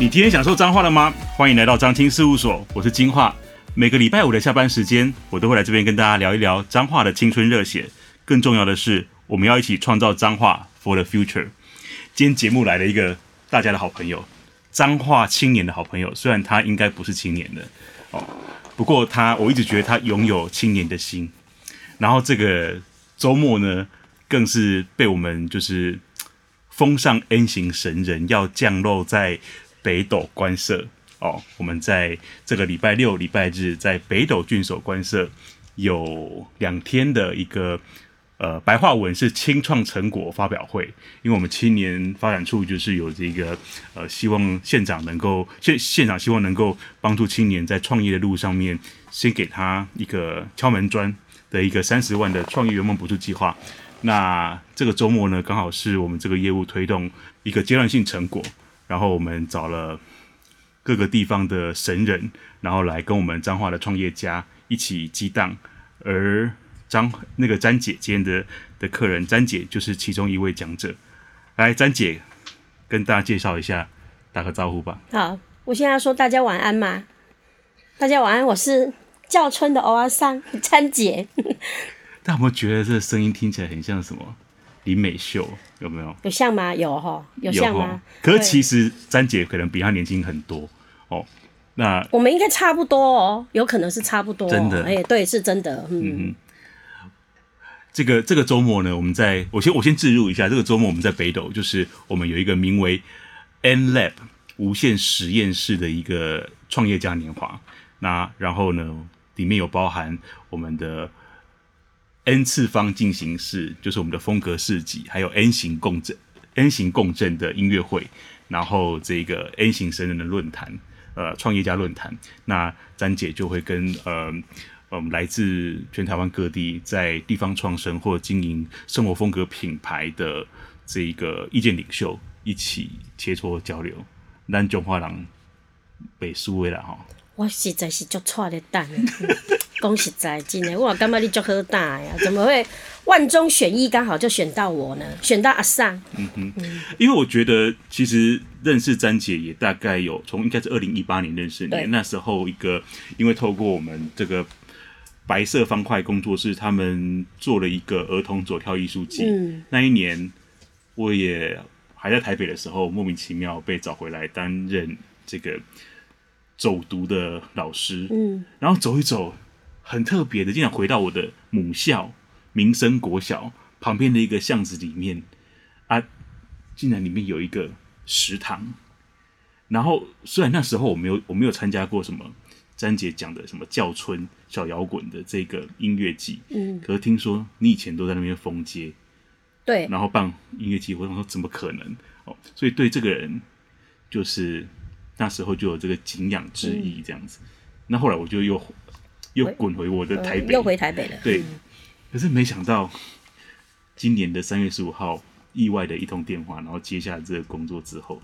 你今天享受脏话了吗？欢迎来到张青事务所，我是金话。每个礼拜五的下班时间，我都会来这边跟大家聊一聊脏话的青春热血。更重要的是，我们要一起创造脏话 for the future。今天节目来了一个大家的好朋友，脏话青年的好朋友。虽然他应该不是青年的哦，不过他我一直觉得他拥有青年的心。然后这个周末呢，更是被我们就是封上 N 型神人，要降落在。北斗官舍哦，我们在这个礼拜六、礼拜日在北斗郡守官舍有两天的一个呃白话文是青创成果发表会，因为我们青年发展处就是有这个呃希望县长能够县县长希望能够帮助青年在创业的路上面先给他一个敲门砖的一个三十万的创业圆梦补助计划。那这个周末呢，刚好是我们这个业务推动一个阶段性成果。然后我们找了各个地方的神人，然后来跟我们彰化的创业家一起激荡。而张那个詹姐今天的的客人，詹姐就是其中一位讲者。来，詹姐跟大家介绍一下，打个招呼吧。好，我现在说大家晚安嘛。大家晚安，我是叫春的欧阿桑詹姐。大家有没有觉得这个声音听起来很像什么？林美秀有没有？有像吗？有哈，有像吗？齁可是其实詹姐可能比她年轻很多哦。那我们应该差不多哦，有可能是差不多、哦。真的，哎、欸，对，是真的。嗯，嗯这个这个周末呢，我们在我先我先置入一下，这个周末我们在北斗，就是我们有一个名为 N Lab 无限实验室的一个创业嘉年华。那然后呢，里面有包含我们的。N 次方进行式就是我们的风格市集，还有 N 型共振、N 型共振的音乐会，然后这个 N 型神人的论坛，呃，创业家论坛。那詹姐就会跟呃，我们来自全台湾各地在地方创生或经营生活风格品牌的这一个意见领袖一起切磋交流。咱中华人北苏的啦哈，我实在是足错的蛋。讲实在，今年哇，干嘛你就喝大呀？怎么会万中选一，刚好就选到我呢？选到阿桑。嗯哼，嗯，因为我觉得其实认识詹姐也大概有从应该是二零一八年认识你，那时候一个因为透过我们这个白色方块工作室，他们做了一个儿童走跳艺术季。嗯，那一年我也还在台北的时候，莫名其妙被找回来担任这个走读的老师。嗯，然后走一走。很特别的，竟然回到我的母校民生国小旁边的一个巷子里面啊，竟然里面有一个食堂。然后虽然那时候我没有我没有参加过什么詹姐讲的什么教村小摇滚的这个音乐季，嗯，可是听说你以前都在那边封街，对，然后办音乐季，我想说怎么可能哦？所以对这个人就是那时候就有这个敬仰之意这样子。嗯、那后来我就又。又滚回我的台北，呃、又回台北了。对，可是没想到今年的三月十五号，意外的一通电话，然后接下这个工作之后，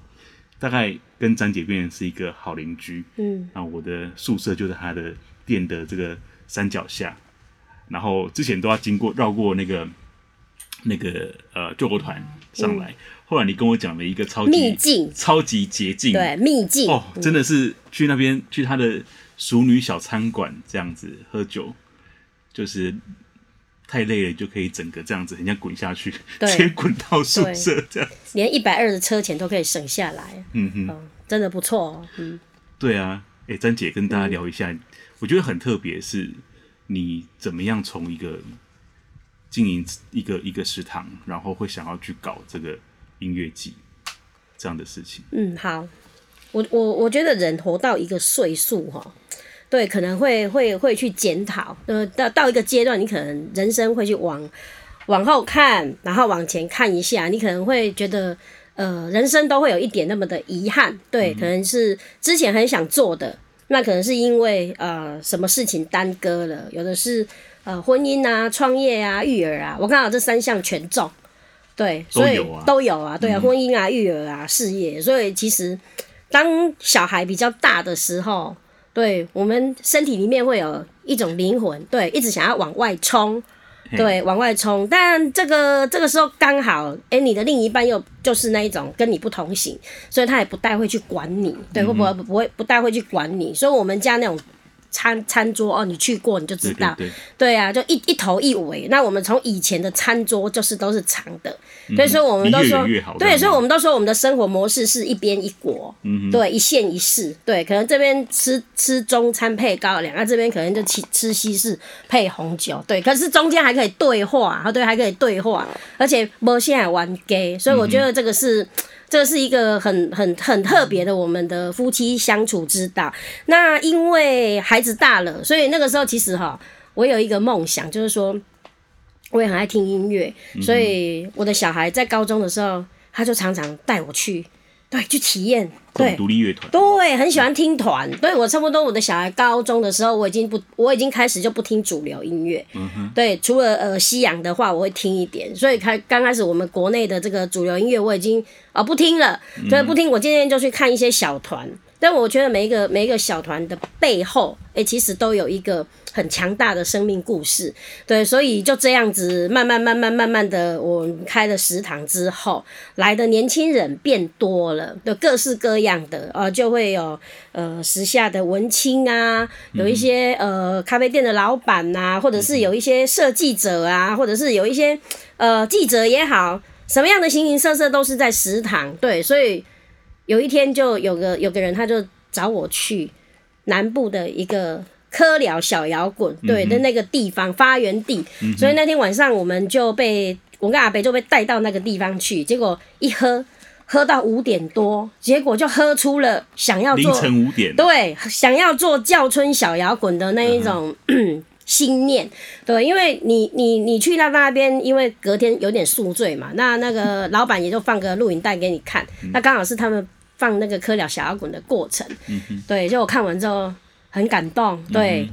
大概跟詹姐变成是一个好邻居。嗯，然后我的宿舍就在他的店的这个山脚下，然后之前都要经过绕过那个那个呃救国团上来，嗯、后来你跟我讲了一个超级秘境、超级捷径，对，秘境。哦，真的是去那边去他的。淑女小餐馆这样子喝酒，就是太累了就可以整个这样子，人家滚下去，直接滚到宿舍这样。子，连一百二的车钱都可以省下来。嗯哼、哦，真的不错哦。嗯，对啊，哎、欸，詹姐跟大家聊一下，嗯、我觉得很特别，是你怎么样从一个经营一个一个食堂，然后会想要去搞这个音乐季这样的事情。嗯，好，我我我觉得人活到一个岁数哈。对，可能会会会去检讨，呃，到到一个阶段，你可能人生会去往往后看，然后往前看一下，你可能会觉得，呃，人生都会有一点那么的遗憾，对，可能是之前很想做的，那可能是因为呃什么事情耽搁了，有的是呃婚姻啊、创业啊、育儿啊，我刚好这三项全中，对，所以都有啊，都有啊，对啊，婚姻啊、育儿啊、事业，所以其实当小孩比较大的时候。对，我们身体里面会有一种灵魂，对，一直想要往外冲，对，往外冲。但这个这个时候刚好，哎、欸，你的另一半又就是那一种跟你不同型，所以他也不太会去管你，对，会不会不会不太会去管你。所以我们家那种。餐餐桌哦，你去过你就知道，对，对，对，对啊，就一一头一尾。那我们从以前的餐桌就是都是长的，嗯、所以说我们都说，对，所以我们都说我们的生活模式是一边一国，嗯，对，一县一市，对，可能这边吃吃中餐配高粱，那这边可能就吃吃西式配红酒，对，可是中间还可以对话，对，还可以对话，而且没现在玩 gay，所以我觉得这个是。嗯这是一个很很很特别的我们的夫妻相处之道。那因为孩子大了，所以那个时候其实哈，我有一个梦想，就是说我也很爱听音乐，所以我的小孩在高中的时候，他就常常带我去。对，去体验，对，独立乐团，对，很喜欢听团。对，我差不多，我的小孩高中的时候，我已经不，我已经开始就不听主流音乐。嗯哼，对，除了呃西洋的话，我会听一点。所以开刚开始我们国内的这个主流音乐，我已经啊、呃、不听了。所以不听，我今天就去看一些小团。但我觉得每一个每一个小团的背后，哎、欸，其实都有一个很强大的生命故事。对，所以就这样子慢慢慢慢慢慢的，我们开了食堂之后，来的年轻人变多了，的各式各样的，呃，就会有呃时下的文青啊，有一些呃咖啡店的老板呐、啊，或者是有一些设计者啊，或者是有一些呃记者也好，什么样的形形色色都是在食堂。对，所以。有一天，就有个有个人，他就找我去南部的一个科聊小摇滚，对的那个地方发源地。所以那天晚上，我们就被我跟阿北就被带到那个地方去。结果一喝，喝到五点多，结果就喝出了想要做凌晨五点，对，想要做叫春小摇滚的那一种。心念，对，因为你你你去到那边，因为隔天有点宿醉嘛，那那个 老板也就放个录影带给你看，那刚好是他们放那个科了小摇滚的过程，对，就我看完之后很感动，对，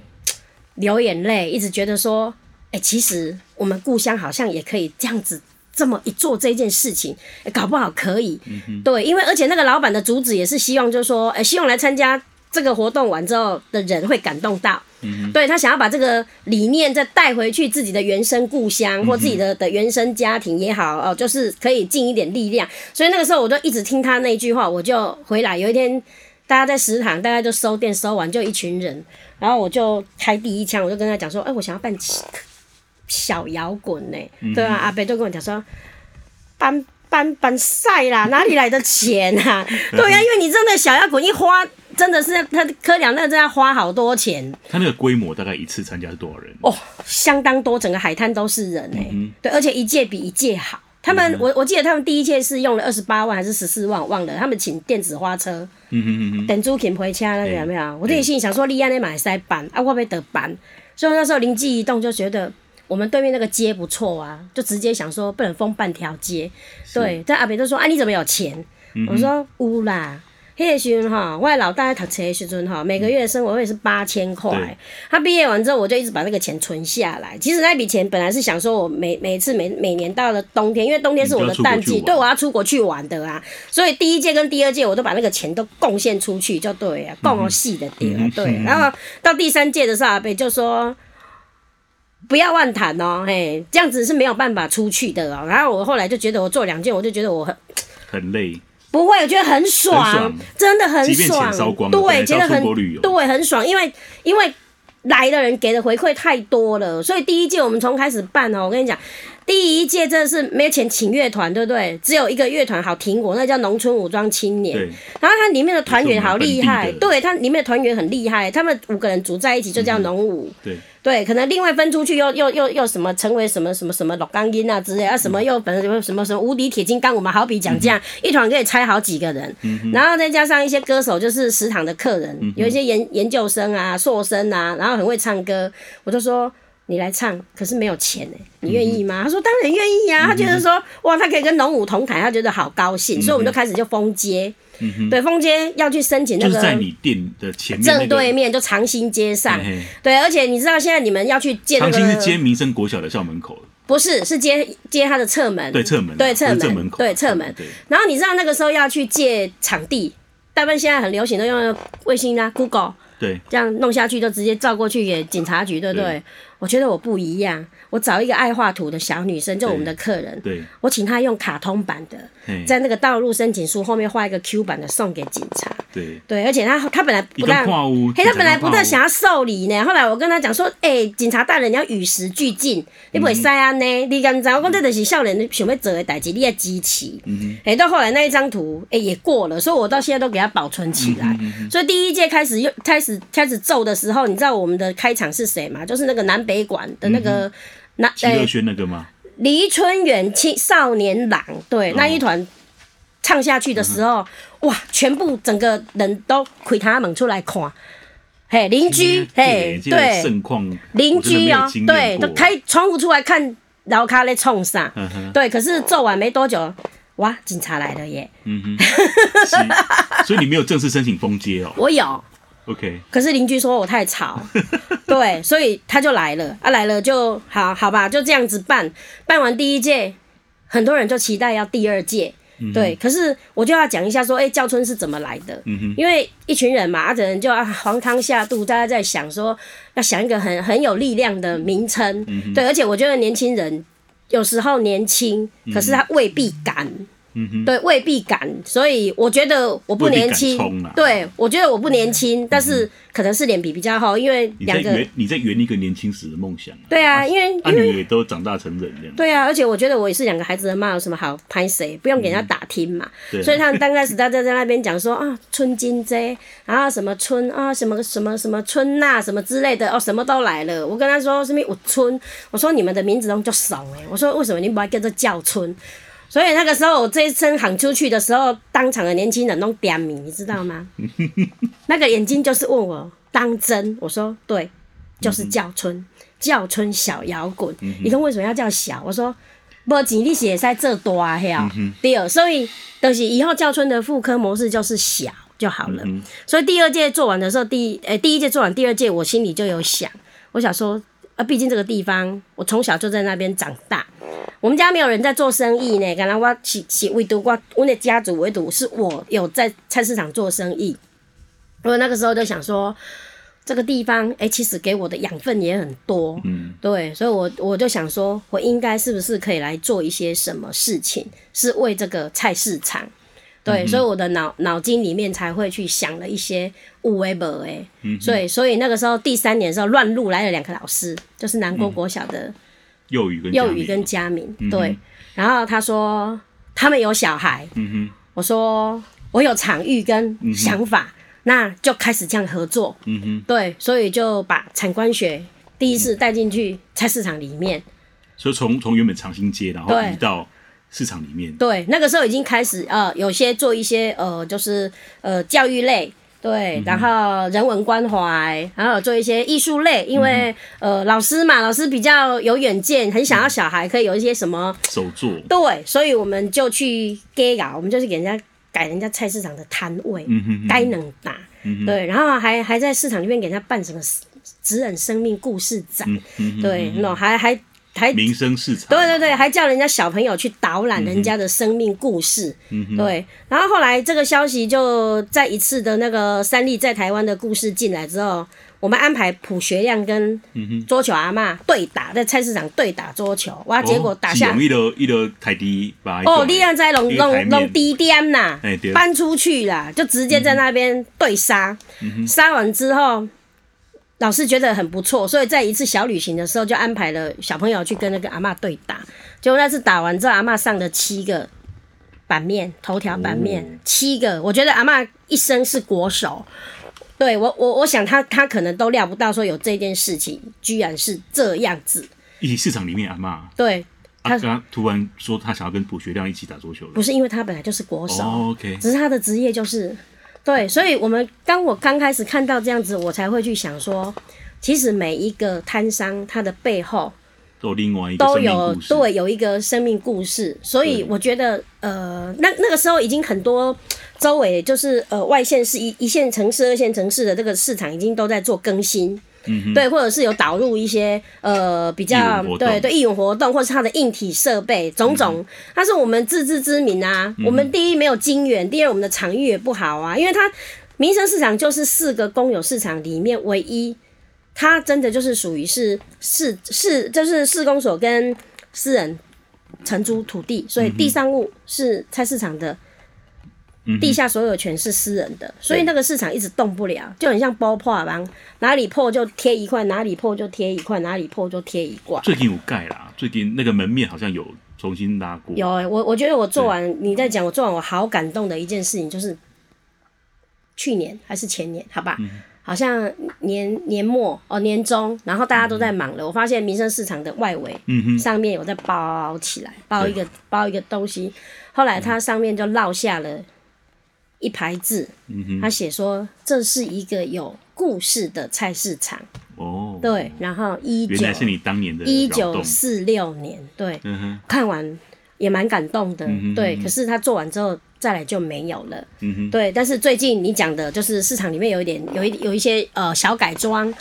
流眼泪，一直觉得说，哎、欸，其实我们故乡好像也可以这样子这么一做这件事情，欸、搞不好可以，对，因为而且那个老板的主旨也是希望，就是说，哎、欸，希望来参加这个活动完之后的人会感动到。嗯、对，他想要把这个理念再带回去自己的原生故乡或自己的的原生家庭也好哦，就是可以尽一点力量。所以那个时候我就一直听他那句话，我就回来。有一天大家在食堂，大家就收店收完，就一群人，然后我就开第一枪，我就跟他讲说：“哎，我想要办小摇滚呢。嗯”对啊，阿北就跟我讲说：“办办办赛啦，哪里来的钱啊？”对呀、啊，因为你真的小摇滚一花。真的是他科两那个真要花好多钱。他那个规模大概一次参加是多少人？哦，相当多，整个海滩都是人哎、欸嗯。对，而且一届比一届好。他们、嗯、我我记得他们第一届是用了二十八万还是十四万，忘了。他们请电子花车，嗯嗯嗯等租勤回家那个有没有？欸、我自己心里想说，立安那买塞班啊，我没得班。所以那时候灵机一动，就觉得我们对面那个街不错啊，就直接想说不能封半条街。对，但阿北就说啊，你怎么有钱？嗯、我说乌啦。那个时候哈，我老大在读书的时阵哈，每个月的生活费是八千块。他毕业完之后，我就一直把那个钱存下来。其实那笔钱本来是想说，我每每次每每年到了冬天，因为冬天是我的淡季，对，我要出国去玩的啊。所以第一届跟第二届，我都把那个钱都贡献出去，就对啊，贡细的点啊，对。然后到第三届的时候，阿伯就说不要乱谈哦，嘿，这样子是没有办法出去的哦。然后我后来就觉得，我做两件，我就觉得我很很累。不会，我觉得很爽，很爽，真的很爽。对，觉得很对，很爽，因为因为来的人给的回馈太多了，所以第一届我们从开始办哦，我跟你讲，第一届真的是没有钱请乐团，对不对？只有一个乐团好听我，那叫农村武装青年。然后它里面的团员好厉害，对，它里面的团员很厉害，他们五个人组在一起就叫农舞。嗯、对。对，可能另外分出去又又又又什么成为什么什么什么老钢音啊之类啊，什么又反正什么什么什么无敌铁金刚，我们好比讲这样、嗯、一团可以拆好几个人、嗯，然后再加上一些歌手，就是食堂的客人，嗯、有一些研研究生啊、硕生啊，然后很会唱歌，我就说你来唱，可是没有钱哎，你愿意吗、嗯？他说当然愿意啊，他觉得说哇，他可以跟农舞同台，他觉得好高兴，嗯、所以我们就开始就封街。嗯、对，风街要去申请那个，就是在你店的前面、那个，正对面就长兴街上嘿嘿。对，而且你知道现在你们要去建那个，长兴是接民生国小的校门口。不是，是接接他的侧门。对，侧门。对，侧门。正门口。对，侧门。然后你知道那个时候要去借场地，大部分现在很流行都用卫星啊，Google。对。这样弄下去就直接照过去给警察局，对不对？对。我觉得我不一样。我找一个爱画图的小女生，就我们的客人，对，我请她用卡通版的，在那个道路申请书后面画一个 Q 版的送给警察。对对，而且他他本来不但，嘿，他本来不但想要受理呢，后来我跟他讲说，哎、欸，警察大人你要与时俱进，你不会塞安呢？你敢知？我讲这都是少年想要做的代志，你要支持。嗯哎，到后来那一张图，哎、欸，也过了，所以我到现在都给他保存起来。嗯、所以第一届开始又开始开始奏的时候，你知道我们的开场是谁吗？就是那个南北馆的那个。嗯那齐乐轩那个吗？黎春远青少年郎，对，哦、那一团唱下去的时候，嗯、哇，全部整个人都开他们出来看，嘿，邻居，嘿，对，盛况，邻居哦，对，都开窗户出来看老卡在冲啥，嗯、哼。对，可是做完没多久，哇，警察来了耶，嗯哼，所以你没有正式申请封街哦？我有。OK，可是邻居说我太吵，对，所以他就来了啊，来了就好好吧，就这样子办。办完第一届，很多人就期待要第二届，嗯、对。可是我就要讲一下说，哎、欸，教村是怎么来的？嗯、因为一群人嘛，啊，人就要黄汤下肚，大家在想说，要想一个很很有力量的名称，嗯、对。而且我觉得年轻人有时候年轻，可是他未必敢。嗯哼，对，未必敢，所以我觉得我不年轻，对，我觉得我不年轻，但是可能是脸皮比较厚，因为两个你在圆一个年轻时的梦想，对啊，因为因为都长大成人这样，对啊，而且我觉得我也是两个孩子的妈，有什么好拍谁，不用给人家打听嘛，所以他们刚开始大家在那边讲说啊，春金这，然后什么春啊，什么什么什么春呐，什么之类的哦，什么都来了，我跟他说什么我春，我说你们的名字中就少哎，我说为什么你不要叫做叫春？所以那个时候，我这一声喊出去的时候，当场的年轻人都点名，你知道吗？那个眼睛就是问我当真，我说对，就是叫春，叫春小摇滚。你说为什么要叫小？我说不钱你写在这多啊，对，所以就是以后叫春的复刻模式就是小就好了。所以第二届做完的时候，第诶第一届做完，第二届我心里就有想，我想说啊，毕竟这个地方我从小就在那边长大。我们家没有人在做生意呢，刚刚我是是唯独我我的家族唯独是我有在菜市场做生意。我那个时候就想说，这个地方哎、欸，其实给我的养分也很多，嗯，对，所以我我就想说，我应该是不是可以来做一些什么事情，是为这个菜市场，对，嗯、所以我的脑脑筋里面才会去想了一些有的没的，嗯哼，所以所以那个时候第三年的时候乱入来了两个老师，就是南国国小的。嗯。幼语跟幼语跟佳明，嗯、哼。对，然后他说他们有小孩，嗯、哼。我说我有场域跟想法，嗯、那就开始这样合作，嗯、哼。对，所以就把产官学第一次带进去菜市场里面，所以从从原本长兴街，然后移到市场里面，对，那个时候已经开始呃，有些做一些呃，就是呃教育类。对，然后人文关怀，然后做一些艺术类，因为、嗯、呃老师嘛，老师比较有远见，很想要小孩可以有一些什么手作。对，所以我们就去给搞，我们就是给人家改人家菜市场的摊位，该能打，嗯、对，然后还还在市场里面给人家办什么职人生命故事展，对，那还还。还民生市场，对对对，还叫人家小朋友去导览人家的生命故事，嗯、对。然后后来这个消息就在一次的那个三立在台湾的故事进来之后，我们安排卜学亮跟桌球阿嬷对打，在菜市场对打桌球，哇，结果打下，一楼一楼台地哦，力量在龙龙龙低点呐，搬出去了，就直接在那边对杀，杀、嗯、完之后。老师觉得很不错，所以在一次小旅行的时候，就安排了小朋友去跟那个阿嬷对打。结果那次打完之后，阿嬷上了七个版面，头条版面、哦、七个。我觉得阿嬷一生是国手。对我，我我想他他可能都料不到说有这件事情，居然是这样子。一起市场里面阿嬷，对他突然说他想要跟卜学亮一起打桌球，不是因为他本来就是国手、只是他的职业就是。对，所以，我们当我刚开始看到这样子，我才会去想说，其实每一个摊商他的背后都有另外一个都有对有一个生命故事，所以我觉得，呃，那那个时候已经很多周围就是呃外县市一一线城市、二线城市的这个市场已经都在做更新。对，或者是有导入一些呃比较对对义勇活动，或者是它的硬体设备种种，它是我们自知之明啊。我们第一没有金源，第二我们的场域也不好啊，因为它民生市场就是四个公有市场里面唯一它真的就是属于是市市，就是市公所跟私人承租土地，所以地上物是菜市场的。地下所有权是私人的，所以那个市场一直动不了，就很像包破房，哪里破就贴一块，哪里破就贴一块，哪里破就贴一块。最近有盖啦，最近那个门面好像有重新拉过。有、欸，我我觉得我做完，你在讲我做完，我好感动的一件事情就是，去年还是前年，好吧，嗯、好像年年末哦年中，然后大家都在忙了，嗯、我发现民生市场的外围，嗯哼，上面有在包起来，包一个包一个东西，后来它上面就落下了。一排字，他写说，这是一个有故事的菜市场。哦，对，然后一九，原来是你当年的一九四六年，对，嗯、看完也蛮感动的，嗯、对。可是他做完之后再来就没有了，嗯、对。但是最近你讲的就是市场里面有一点有一有一些呃小改装。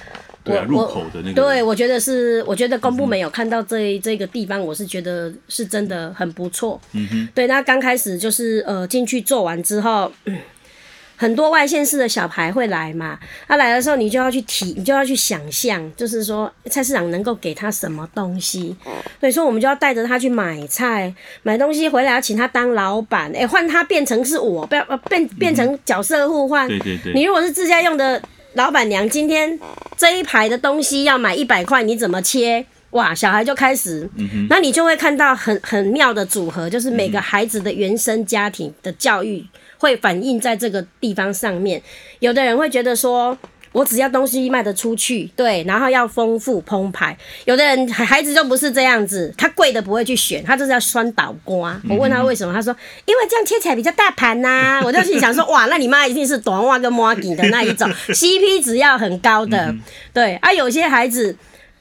对啊，入口的那个。对，我觉得是，我觉得公部门有看到这这个地方，我是觉得是真的很不错。嗯哼。对，那刚开始就是呃进去做完之后，嗯，很多外县市的小孩会来嘛，他来的时候你就要去提，你就要去想象，就是说菜市场能够给他什么东西。所以说我们就要带着他去买菜、买东西回来，要请他当老板，哎，换他变成是我，不要变变成角色互换。对对对。你如果是自家用的。老板娘，今天这一排的东西要买一百块，你怎么切？哇，小孩就开始，嗯、那你就会看到很很妙的组合，就是每个孩子的原生家庭的教育会反映在这个地方上面。有的人会觉得说。我只要东西卖得出去，对，然后要丰富澎湃。有的人孩子就不是这样子，他贵的不会去选，他就是要酸倒瓜。我问他为什么，他说因为这样切起来比较大盘呐、啊。我就心想说，哇，那你妈一定是短袜跟摩吉的那一种，CP 值要很高的。对啊，有些孩子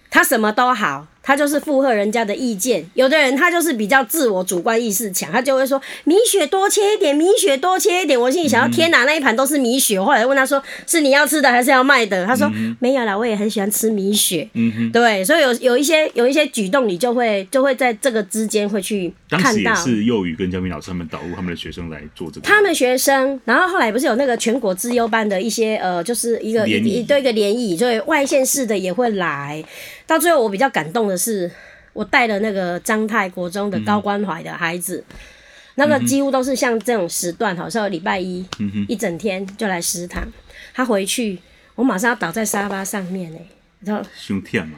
他什么都好。他就是附和人家的意见，有的人他就是比较自我主观意识强，他就会说米雪多切一点，米雪多切一点。我心里想要，天哪，那一盘都是米雪。后来问他说，是你要吃的还是要卖的？他说、嗯、没有啦，我也很喜欢吃米雪。嗯哼，对，所以有有一些有一些举动，你就会就会在这个之间会去看到。当时也是幼语跟江明老师他们导入他们的学生来做这个。他们学生，然后后来不是有那个全国资优班的一些呃，就是一个一对一个联谊，所以外县市的也会来。到最后，我比较感动的是，我带了那个彰泰国中的高关怀的孩子，嗯、那个几乎都是像这种时段，好像礼拜一、嗯、一整天就来食堂。他回去，我马上要倒在沙发上面呢，然后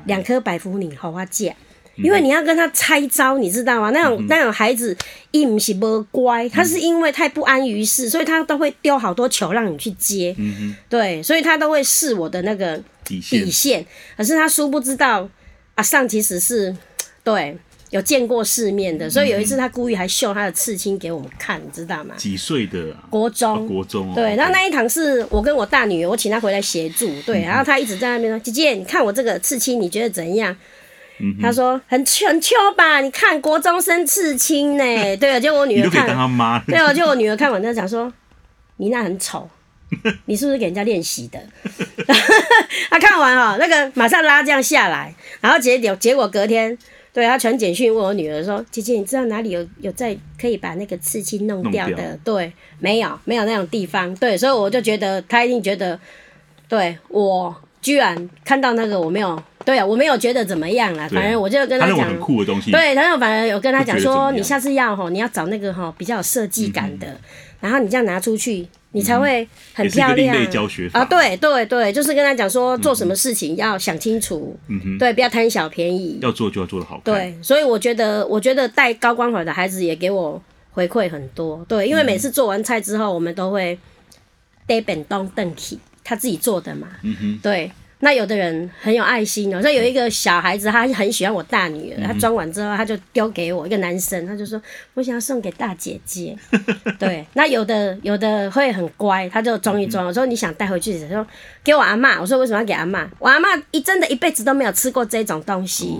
两颗百福尼好花架，因为你要跟他拆招，你知道吗？那种、那种孩子一不是不乖，他是因为太不安于世，所以他都会丢好多球让你去接。对，所以他都会试我的那个。底线，底线，可是他殊不知道，阿尚其实是对有见过世面的，所以有一次他故意还秀他的刺青给我们看，你知道吗？几岁的、啊？国中，哦、国中、哦。对，然后那一堂是我跟我大女儿，我请她回来协助，对，然后她一直在那边说：“姐姐，你看我这个刺青，你觉得怎样？”她说：“很很秋吧？你看国中生刺青呢？” 对，就我女儿看，对，就我女儿看完，她讲说：“你那很丑。”你是不是给人家练习的？他看完哈，那个马上拉这样下来，然后结果结果隔天，对他传简讯问我女儿说：“姐姐，你知道哪里有有在可以把那个刺青弄掉的？”掉对，没有，没有那种地方。对，所以我就觉得他一定觉得，对我居然看到那个我没有，对啊，我没有觉得怎么样啦。反正我就跟他讲很酷的东西。对，然后反正有跟他讲说，你下次要吼，你要找那个哈比较有设计感的，嗯、然后你这样拿出去。你才会很漂亮啊！对对对，就是跟他讲说，做什么事情要想清楚，嗯哼，对，不要贪小便宜，要做就要做的好。对，所以我觉得，我觉得带高关怀的孩子也给我回馈很多。对，因为每次做完菜之后，我们都会带本东邓起，他自己做的嘛，嗯哼，对。那有的人很有爱心哦，像有一个小孩子，他很喜欢我大女儿，他装完之后他就丢给我一个男生，他就说我想要送给大姐姐。对，那有的有的会很乖，他就装一装。我说你想带回去，他说给我阿嬷。我说为什么要给阿嬷？我阿嬷一真的一辈子都没有吃过这种东西。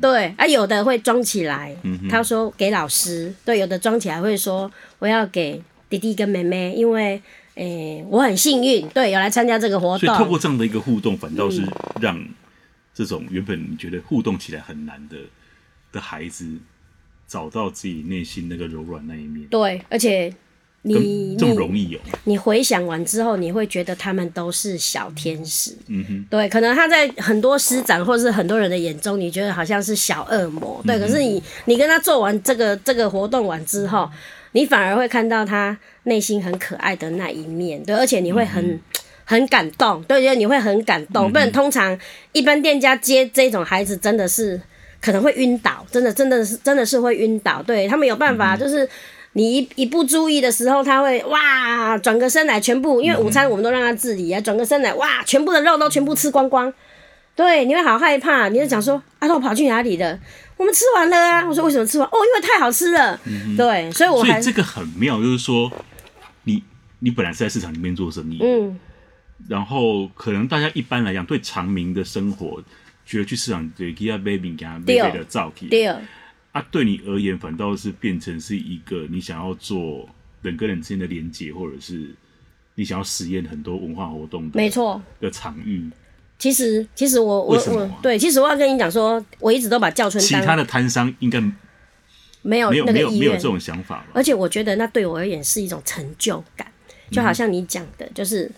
对，啊有的会装起来，他说给老师。对，有的装起来会说我要给弟弟跟妹妹，因为。诶、欸，我很幸运，对，有来参加这个活动。所以透过这样的一个互动，反倒是让这种原本你觉得互动起来很难的的孩子，找到自己内心那个柔软那一面。对，而且你这么容易有？你回想完之后，你会觉得他们都是小天使。嗯哼，对，可能他在很多师长或是很多人的眼中，你觉得好像是小恶魔。对，嗯、可是你你跟他做完这个这个活动完之后，你反而会看到他内心很可爱的那一面。对，而且你会很、嗯、很感动。对，觉得你会很感动。嗯、不然通常一般店家接这种孩子，真的是可能会晕倒，真的真的是真的是会晕倒。对，他们有办法就是。你一一不注意的时候，他会哇转个身来，全部因为午餐我们都让他自理啊，转个身来哇，全部的肉都全部吃光光。对，你会好害怕，你就想说啊、跑去哪里了？我们吃完了啊！我说为什么吃完？哦，因为太好吃了。嗯、对，所以我还所以这个很妙，就是说你你本来是在市场里面做生意，嗯，然后可能大家一般来讲对长明的生活，觉得去市场对给他买饼干、买买的造品，对。啊，对你而言，反倒是变成是一个你想要做人跟人之间的连接，或者是你想要实验很多文化活动的，没错的场域。其实，其实我我我对，其实我要跟你讲说，我一直都把教春其他的摊商应该没有没有没有没有这种想法吧？而且我觉得那对我而言是一种成就感，就好像你讲的，就是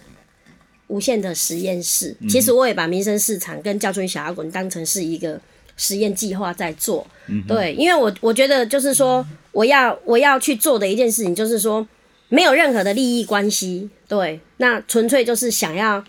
无限的实验室。嗯、其实我也把民生市场跟教春小摇滚当成是一个。实验计划在做，对，因为我我觉得就是说，我要我要去做的一件事情，就是说，没有任何的利益关系，对，那纯粹就是想要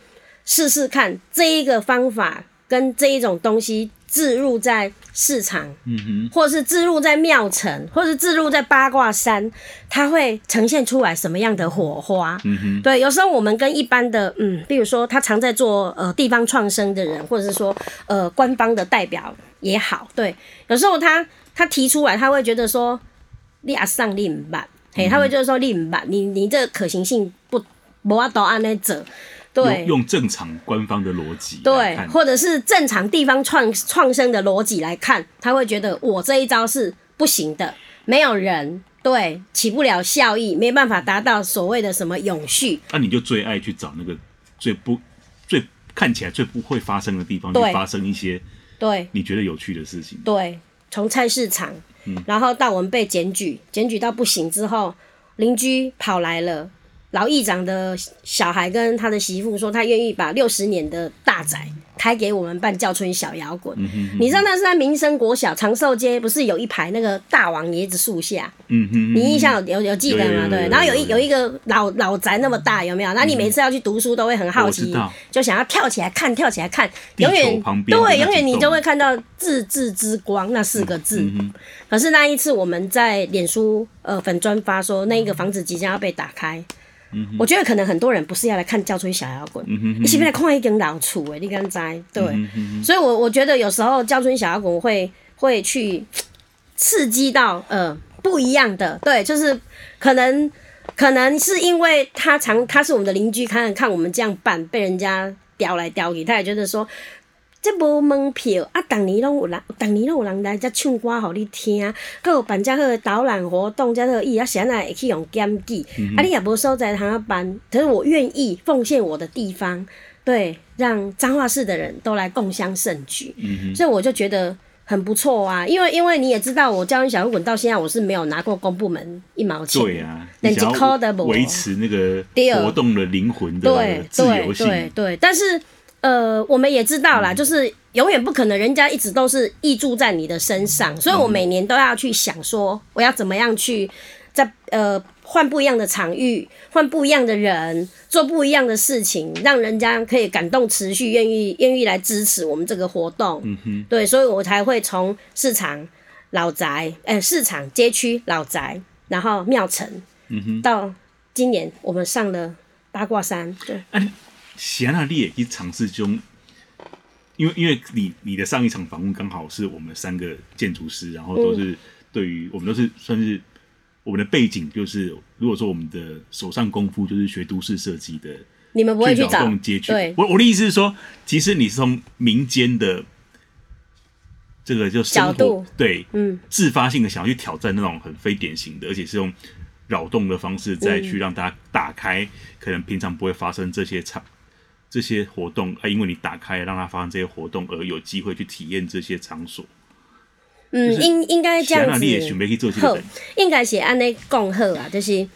试试看这一个方法跟这一种东西。置入在市场，嗯哼，或是置入在庙城，或是置入在八卦山，它会呈现出来什么样的火花？嗯哼，对，有时候我们跟一般的，嗯，比如说他常在做呃地方创生的人，或者是说呃官方的代表也好，对，有时候他他提出来，他会觉得说你阿上你唔办，嘿，他会就是说你唔办，你你这可行性不无法度按呢走。对，用正常官方的逻辑，对，或者是正常地方创创生的逻辑来看，他会觉得我这一招是不行的，没有人对起不了效益，没办法达到所谓的什么永续。那、啊、你就最爱去找那个最不最看起来最不会发生的地方，去发生一些对你觉得有趣的事情。对，从菜市场，嗯，然后到我们被检举，检举到不行之后，邻居跑来了。老议长的小孩跟他的媳妇说，他愿意把六十年的大宅开给我们办教村小摇滚。嗯、哼哼你知道那是在民生国小长寿街，不是有一排那个大王椰子树下？嗯、哼哼你印象有有有记得吗？对，然后有一有一个老老宅那么大，有没有？那你每次要去读书都会很好奇，就想要跳起来看，跳起来看，永远对，永远你就会看到“自治之光”那四个字。可是那一次我们在脸书呃粉专发说，那个房子即将要被打开。我觉得可能很多人不是要来看教村小摇滚，你是不是来看一根老厝诶？你敢知？对，嗯、哼哼所以我我觉得有时候教村小摇滚会会去刺激到呃不一样的，对，就是可能可能是因为他常他是我们的邻居，看看我们这样办，被人家叼来叼去，他也觉得说。这无门票啊，逐年拢有人，逐年拢有人来遮唱歌，互你听，佮有办遮好的导览活动，遮好意啊，谁来会去用检举？嗯、啊，你也无所在通啊办，可是我愿意奉献我的地方，对，让彰化市的人都来共襄盛举，嗯、所以我就觉得很不错啊。因为因为你也知道，我叫春小摇滚到现在我是没有拿过公部门一毛钱，对啊，你想要维持那个活动的灵魂的自由性，对对对，对，但是。呃，我们也知道啦，就是永远不可能，人家一直都是依住在你的身上，所以我每年都要去想说，我要怎么样去在呃换不一样的场域，换不一样的人，做不一样的事情，让人家可以感动、持续愿意愿意来支持我们这个活动。嗯哼，对，所以我才会从市场老宅，市场街区老宅，然后庙城，嗯哼，到今年我们上了八卦山，对。啊喜安利也可以尝试中，因为因为你你的上一场访问刚好是我们三个建筑师，然后都是对于我们都是算是我们的背景，就是如果说我们的手上功夫就是学都市设计的，你们不会去找街区。我我的意思是说，其实你是从民间的这个就生活角度对，嗯，自发性的想要去挑战那种很非典型的，而且是用扰动的方式再去让大家打开，嗯、可能平常不会发生这些场。这些活动啊，因为你打开让他发生这些活动，而有机会去体验这些场所。嗯，应应该这样子。好，应该是按呢讲好啊，就是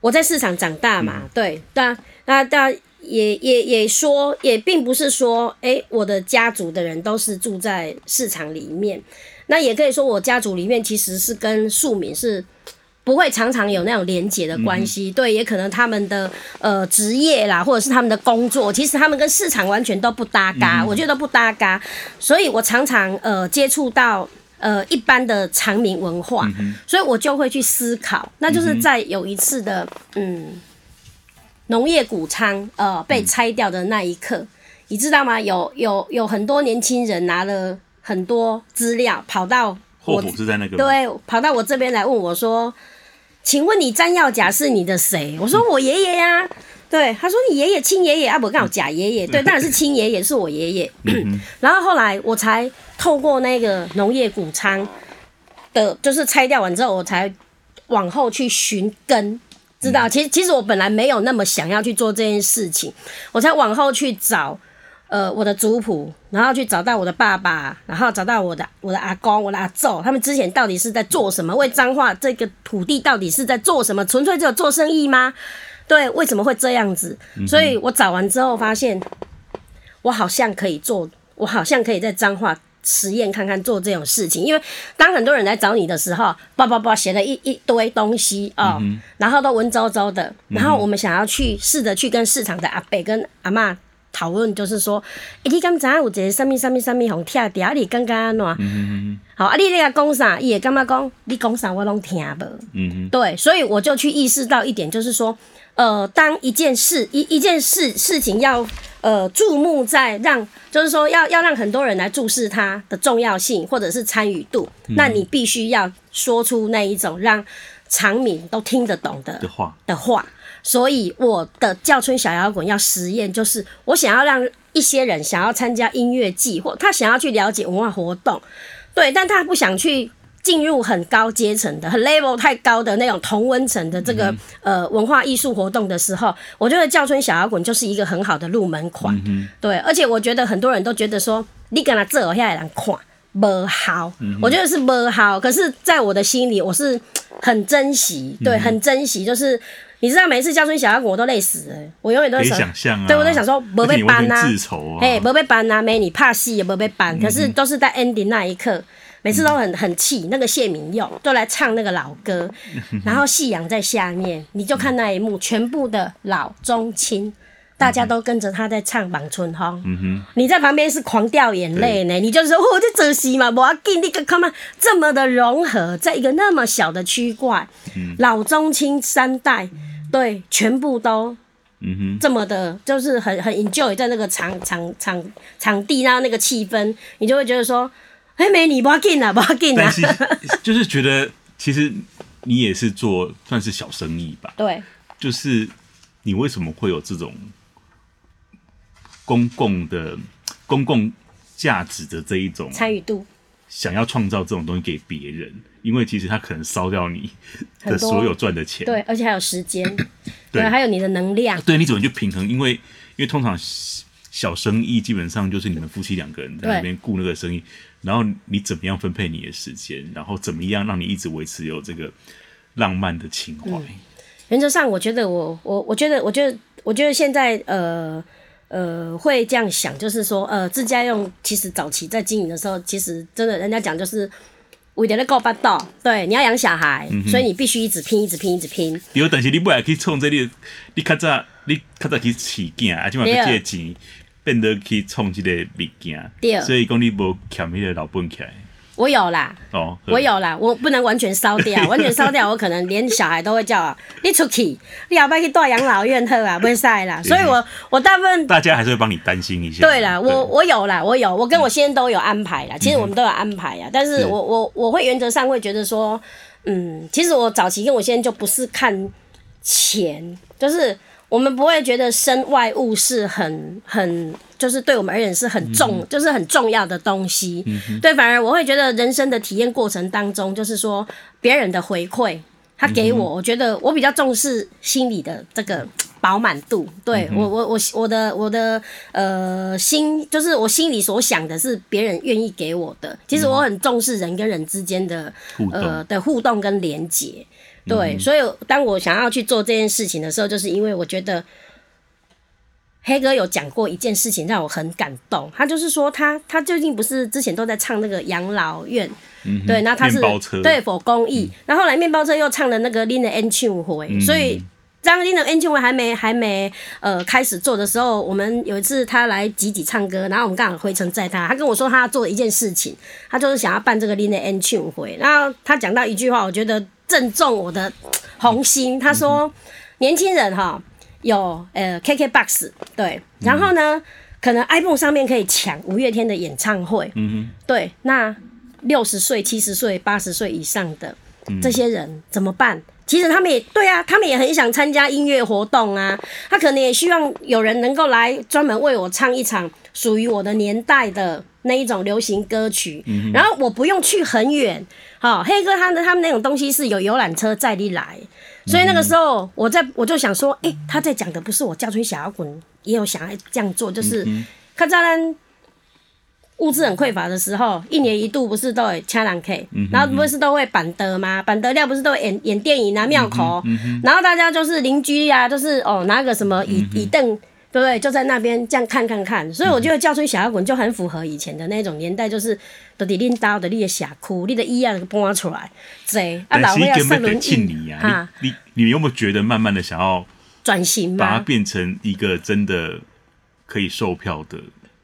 我在市场长大嘛，嗯、对，那那那也也也说，也并不是说，哎、欸，我的家族的人都是住在市场里面，那也可以说我家族里面其实是跟庶民是。不会常常有那种连结的关系，嗯、对，也可能他们的呃职业啦，或者是他们的工作，其实他们跟市场完全都不搭嘎，嗯、我觉得都不搭嘎，所以我常常呃接触到呃一般的长民文化，嗯、所以我就会去思考，那就是在有一次的嗯农业谷仓呃被拆掉的那一刻，嗯、你知道吗？有有有很多年轻人拿了很多资料跑到我是在那个对，跑到我这边来问我说。请问你詹耀甲是你的谁？我说我爷爷呀。对，他说你爷爷亲爷爷啊，不刚好假爷爷。对，当然是亲爷爷，是我爷爷。然后后来我才透过那个农业谷仓的，就是拆掉完之后，我才往后去寻根，知道？其实其实我本来没有那么想要去做这件事情，我才往后去找。呃，我的族谱，然后去找到我的爸爸，然后找到我的我的阿公、我的阿祖，他们之前到底是在做什么？为彰化这个土地到底是在做什么？纯粹只有做生意吗？对，为什么会这样子？所以我找完之后发现，我好像可以做，我好像可以在彰化实验看看做这种事情。因为当很多人来找你的时候，叭叭叭写了一一堆东西哦，然后都文绉绉的，然后我们想要去试着去跟市场的阿伯跟阿嬷。讨论就是说，欸、你刚才有一个什么什么什么红跳掉，你刚刚安怎？好啊，你那个讲啥？伊会感觉讲你讲啥我拢听无。嗯嗯。对，所以我就去意识到一点，就是说，呃，当一件事一一件事事情要呃注目在让，就是说要要让很多人来注视它的重要性或者是参与度，嗯、那你必须要说出那一种让常民都听得懂的的话的话。所以我的叫春小摇滚要实验，就是我想要让一些人想要参加音乐季，或他想要去了解文化活动，对，但他不想去进入很高阶层的、很 level 太高的那种同温层的这个、嗯、呃文化艺术活动的时候，我觉得叫春小摇滚就是一个很好的入门款，嗯、对，而且我觉得很多人都觉得说你跟他这下来看。不好，嗯、我觉得是不好，可是在我的心里我是很珍惜，对，很珍惜，就是。你知道每一次叫春小摇滚我都累死了，我永远都想，想啊、对，我都想说没被搬呐，哎，没被搬呐，没你怕戏也没被搬，可是都是在 ending 那一刻，每次都很很气，那个谢明佑都来唱那个老歌，然后夕阳在下面，你就看那一幕，全部的老中青，大家都跟着他在唱《望春风》，嗯，你在旁边是狂掉眼泪呢，你就是说，哦，这真是嘛，我要给你个看嘛，这么的融合，在一个那么小的区块，嗯、老中青三代。对，全部都，嗯哼，这么的，就是很很 enjoy 在那个场场场场地，然后那个气氛，你就会觉得说，哎，没你不要进啊，不要进啊。但是 就是觉得，其实你也是做算是小生意吧？对，就是你为什么会有这种公共的公共价值的这一种参与度？想要创造这种东西给别人，因为其实他可能烧掉你的所有赚的钱，对，而且还有时间，对，还有你的能量，对，你怎么去平衡？因为因为通常小生意基本上就是你们夫妻两个人在那边顾那个生意，然后你怎么样分配你的时间，然后怎么样让你一直维持有这个浪漫的情怀？嗯，原则上，我觉得我我我觉得我觉得我觉得现在呃。呃，会这样想，就是说，呃，自家用其实早期在经营的时候，其实真的，人家讲就是为了够巴肚，对，你要养小孩，嗯、所以你必须一直拼，一直拼，一直拼。对，但是你不要去创这个，你较早，你较早去饲囝，啊，即嘛去借钱，变得去创这个物件，对所以讲你无欠迄个老本起来。我有啦，哦，我有啦，我不能完全烧掉，完全烧掉，我可能连小孩都会叫啊，你出去，你要不要去大养老院去啊？不会晒啦，所以我我大部分大家还是会帮你担心一下。对啦，我我有啦，我有，我跟我先生都有安排啦，其实我们都有安排啊，但是我我我会原则上会觉得说，嗯，其实我早期跟我先生就不是看钱，就是。我们不会觉得身外物是很很，就是对我们而言是很重，嗯、就是很重要的东西。嗯、对，反而我会觉得人生的体验过程当中，就是说别人的回馈，他给我，嗯、我觉得我比较重视心里的这个饱满度。对、嗯、我我我我的我的呃心，就是我心里所想的是别人愿意给我的。其实我很重视人跟人之间的、嗯、呃的互动跟连结。对、嗯，所以当我想要去做这件事情的时候，就是因为我觉得。黑哥有讲过一件事情让我很感动，他就是说他他最近不是之前都在唱那个养老院，嗯、对，那他是对否公益，然、嗯、后后来面包车又唱了那个《Lin 演唱会》，所以当《Lin 演唱会》还没还没呃开始做的时候，我们有一次他来集集唱歌，然后我们刚好回程载他，他跟我说他要做一件事情，他就是想要办这个《Lin 演唱会》，然后他讲到一句话，我觉得正中我的红心，他说、嗯、年轻人哈。有呃，KKBOX 对，然后呢，嗯、可能 iPhone 上面可以抢五月天的演唱会，嗯哼，对，那六十岁、七十岁、八十岁以上的、嗯、这些人怎么办？其实他们也对啊，他们也很想参加音乐活动啊，他可能也希望有人能够来专门为我唱一场属于我的年代的那一种流行歌曲，嗯、然后我不用去很远，好，黑哥他的他们那种东西是有游览车载你来。所以那个时候，我在我就想说，哎、欸，他在讲的不是我叫出小摇滚，也有想要这样做，就是看在咱物资很匮乏的时候，一年一度不是都会掐人客，然后不是都会办桌吗？办桌料不是都会演演电影啊、庙口，然后大家就是邻居呀、啊，就是哦拿个什么椅椅凳。对不对？就在那边这样看看看，所以我觉得叫出小摇滚就很符合以前的那种年代，就是都得拎刀的，你的下哭，你的衣啊搬出来，对啊，老会要上轮椅啊。你你你有没有觉得慢慢的想要转型，把它变成一个真的可以售票的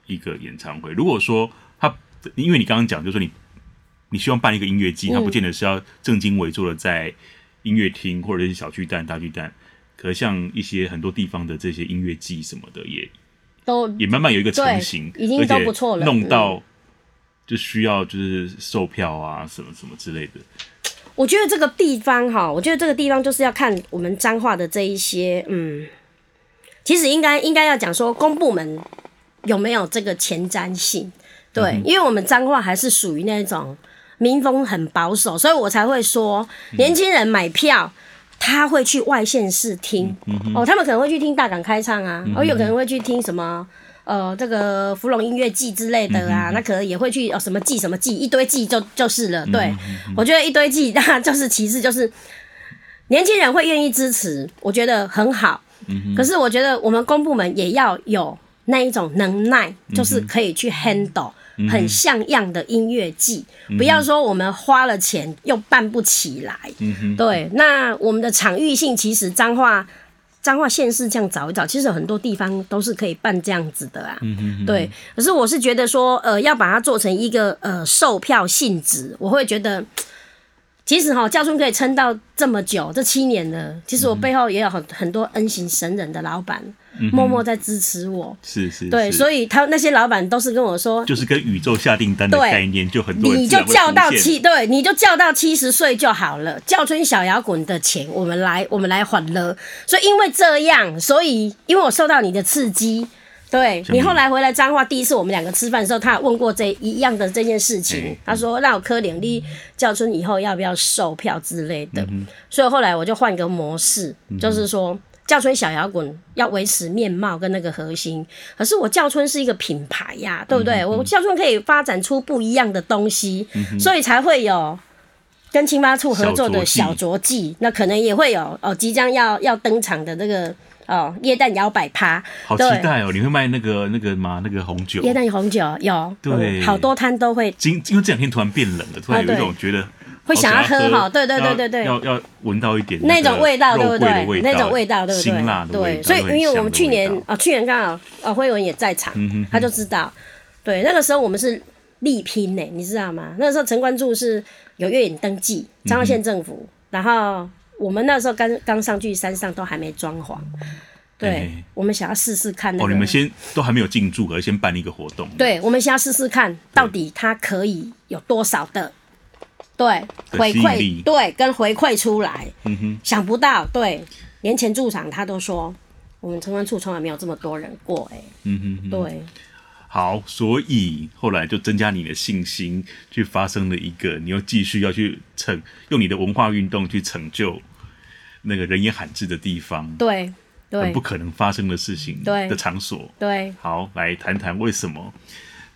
一个演唱会？如果说他，因为你刚刚讲，就是说你你希望办一个音乐季，他不见得是要正襟危坐的在音乐厅或者是小巨蛋、大巨蛋。可像一些很多地方的这些音乐季什么的也，也都也慢慢有一个成型，已经都不错了。弄到就需要就是售票啊，什么什么之类的。我觉得这个地方哈，我觉得这个地方就是要看我们彰化的这一些，嗯，其实应该应该要讲说公部门有没有这个前瞻性，对，嗯、因为我们彰化还是属于那种民风很保守，所以我才会说年轻人买票。他会去外县市听、嗯嗯、哦，他们可能会去听大港开唱啊，哦，有可能会去听什么呃，这个芙蓉音乐季之类的啊，嗯、那可能也会去哦，什么季什么季，一堆季就就是了。对、嗯、我觉得一堆季，那就是其次就是年轻人会愿意支持，我觉得很好。嗯、可是我觉得我们公部门也要有那一种能耐，就是可以去 handle。很像样的音乐季，嗯，不要说我们花了钱又办不起来。嗯、对，那我们的场域性其实彰化彰化县市这样找一找，其实很多地方都是可以办这样子的啊。嗯、对，可是我是觉得说，呃，要把它做成一个呃售票性质，我会觉得。其实哈，教春可以撑到这么久，这七年了。其实我背后也有很很多恩行神人的老板，嗯，默默在支持我。是是，对，所以他那些老板都是跟我说，就是跟宇宙下订单的概念，就很多人。你就叫到七，对，你就叫到七十岁就好了。叫春小摇滚的钱，我们来，我们来还了。所以因为这样，所以因为我受到你的刺激。对，你后来回来彰化，第一次我们两个吃饭的时候，他问过这一样的这件事情。欸、他说：“让我科领力叫春以后要不要售票之类的。嗯”所以后来我就换个模式，嗯、就是说叫春小摇滚要维持面貌跟那个核心。可是我叫春是一个品牌呀、啊，对不对？嗯、我叫春可以发展出不一样的东西，嗯、所以才会有跟青蛙处合作的小酌记。那可能也会有哦，即将要要登场的这个。哦，椰蛋摇摆趴，好期待哦！你会卖那个那个吗？那个红酒？椰蛋红酒有，对，嗯、好多摊都会。今因为这两天突然变冷了，突然有一种觉得要会想要喝哈，对对对对对，要要闻到一点那种味道，对不对？那种味道，对不对？辛辣的味道，对，所以因为我们去年啊、哦，去年刚好啊，辉文也在场、嗯，他就知道，对，那个时候我们是力拼呢，你知道吗？那个时候陈关柱是有月影登记，彰化县政府、嗯，然后。我们那时候刚刚上去山上都还没装潢，对、欸，我们想要试试看那个。哦，你们先都还没有进驻，而先办一个活动。对，我们先要试试看到底它可以有多少的，对，回馈，对，跟回馈出来。嗯哼，想不到，对，年前驻场他都说，我们城关处从来没有这么多人过，哎，嗯哼，对。好，所以后来就增加你的信心，去发生了一个，你又继续要去成用你的文化运动去成就。那个人烟罕至的地方，对很不可能发生的事情对的场所。对，好，来谈谈为什么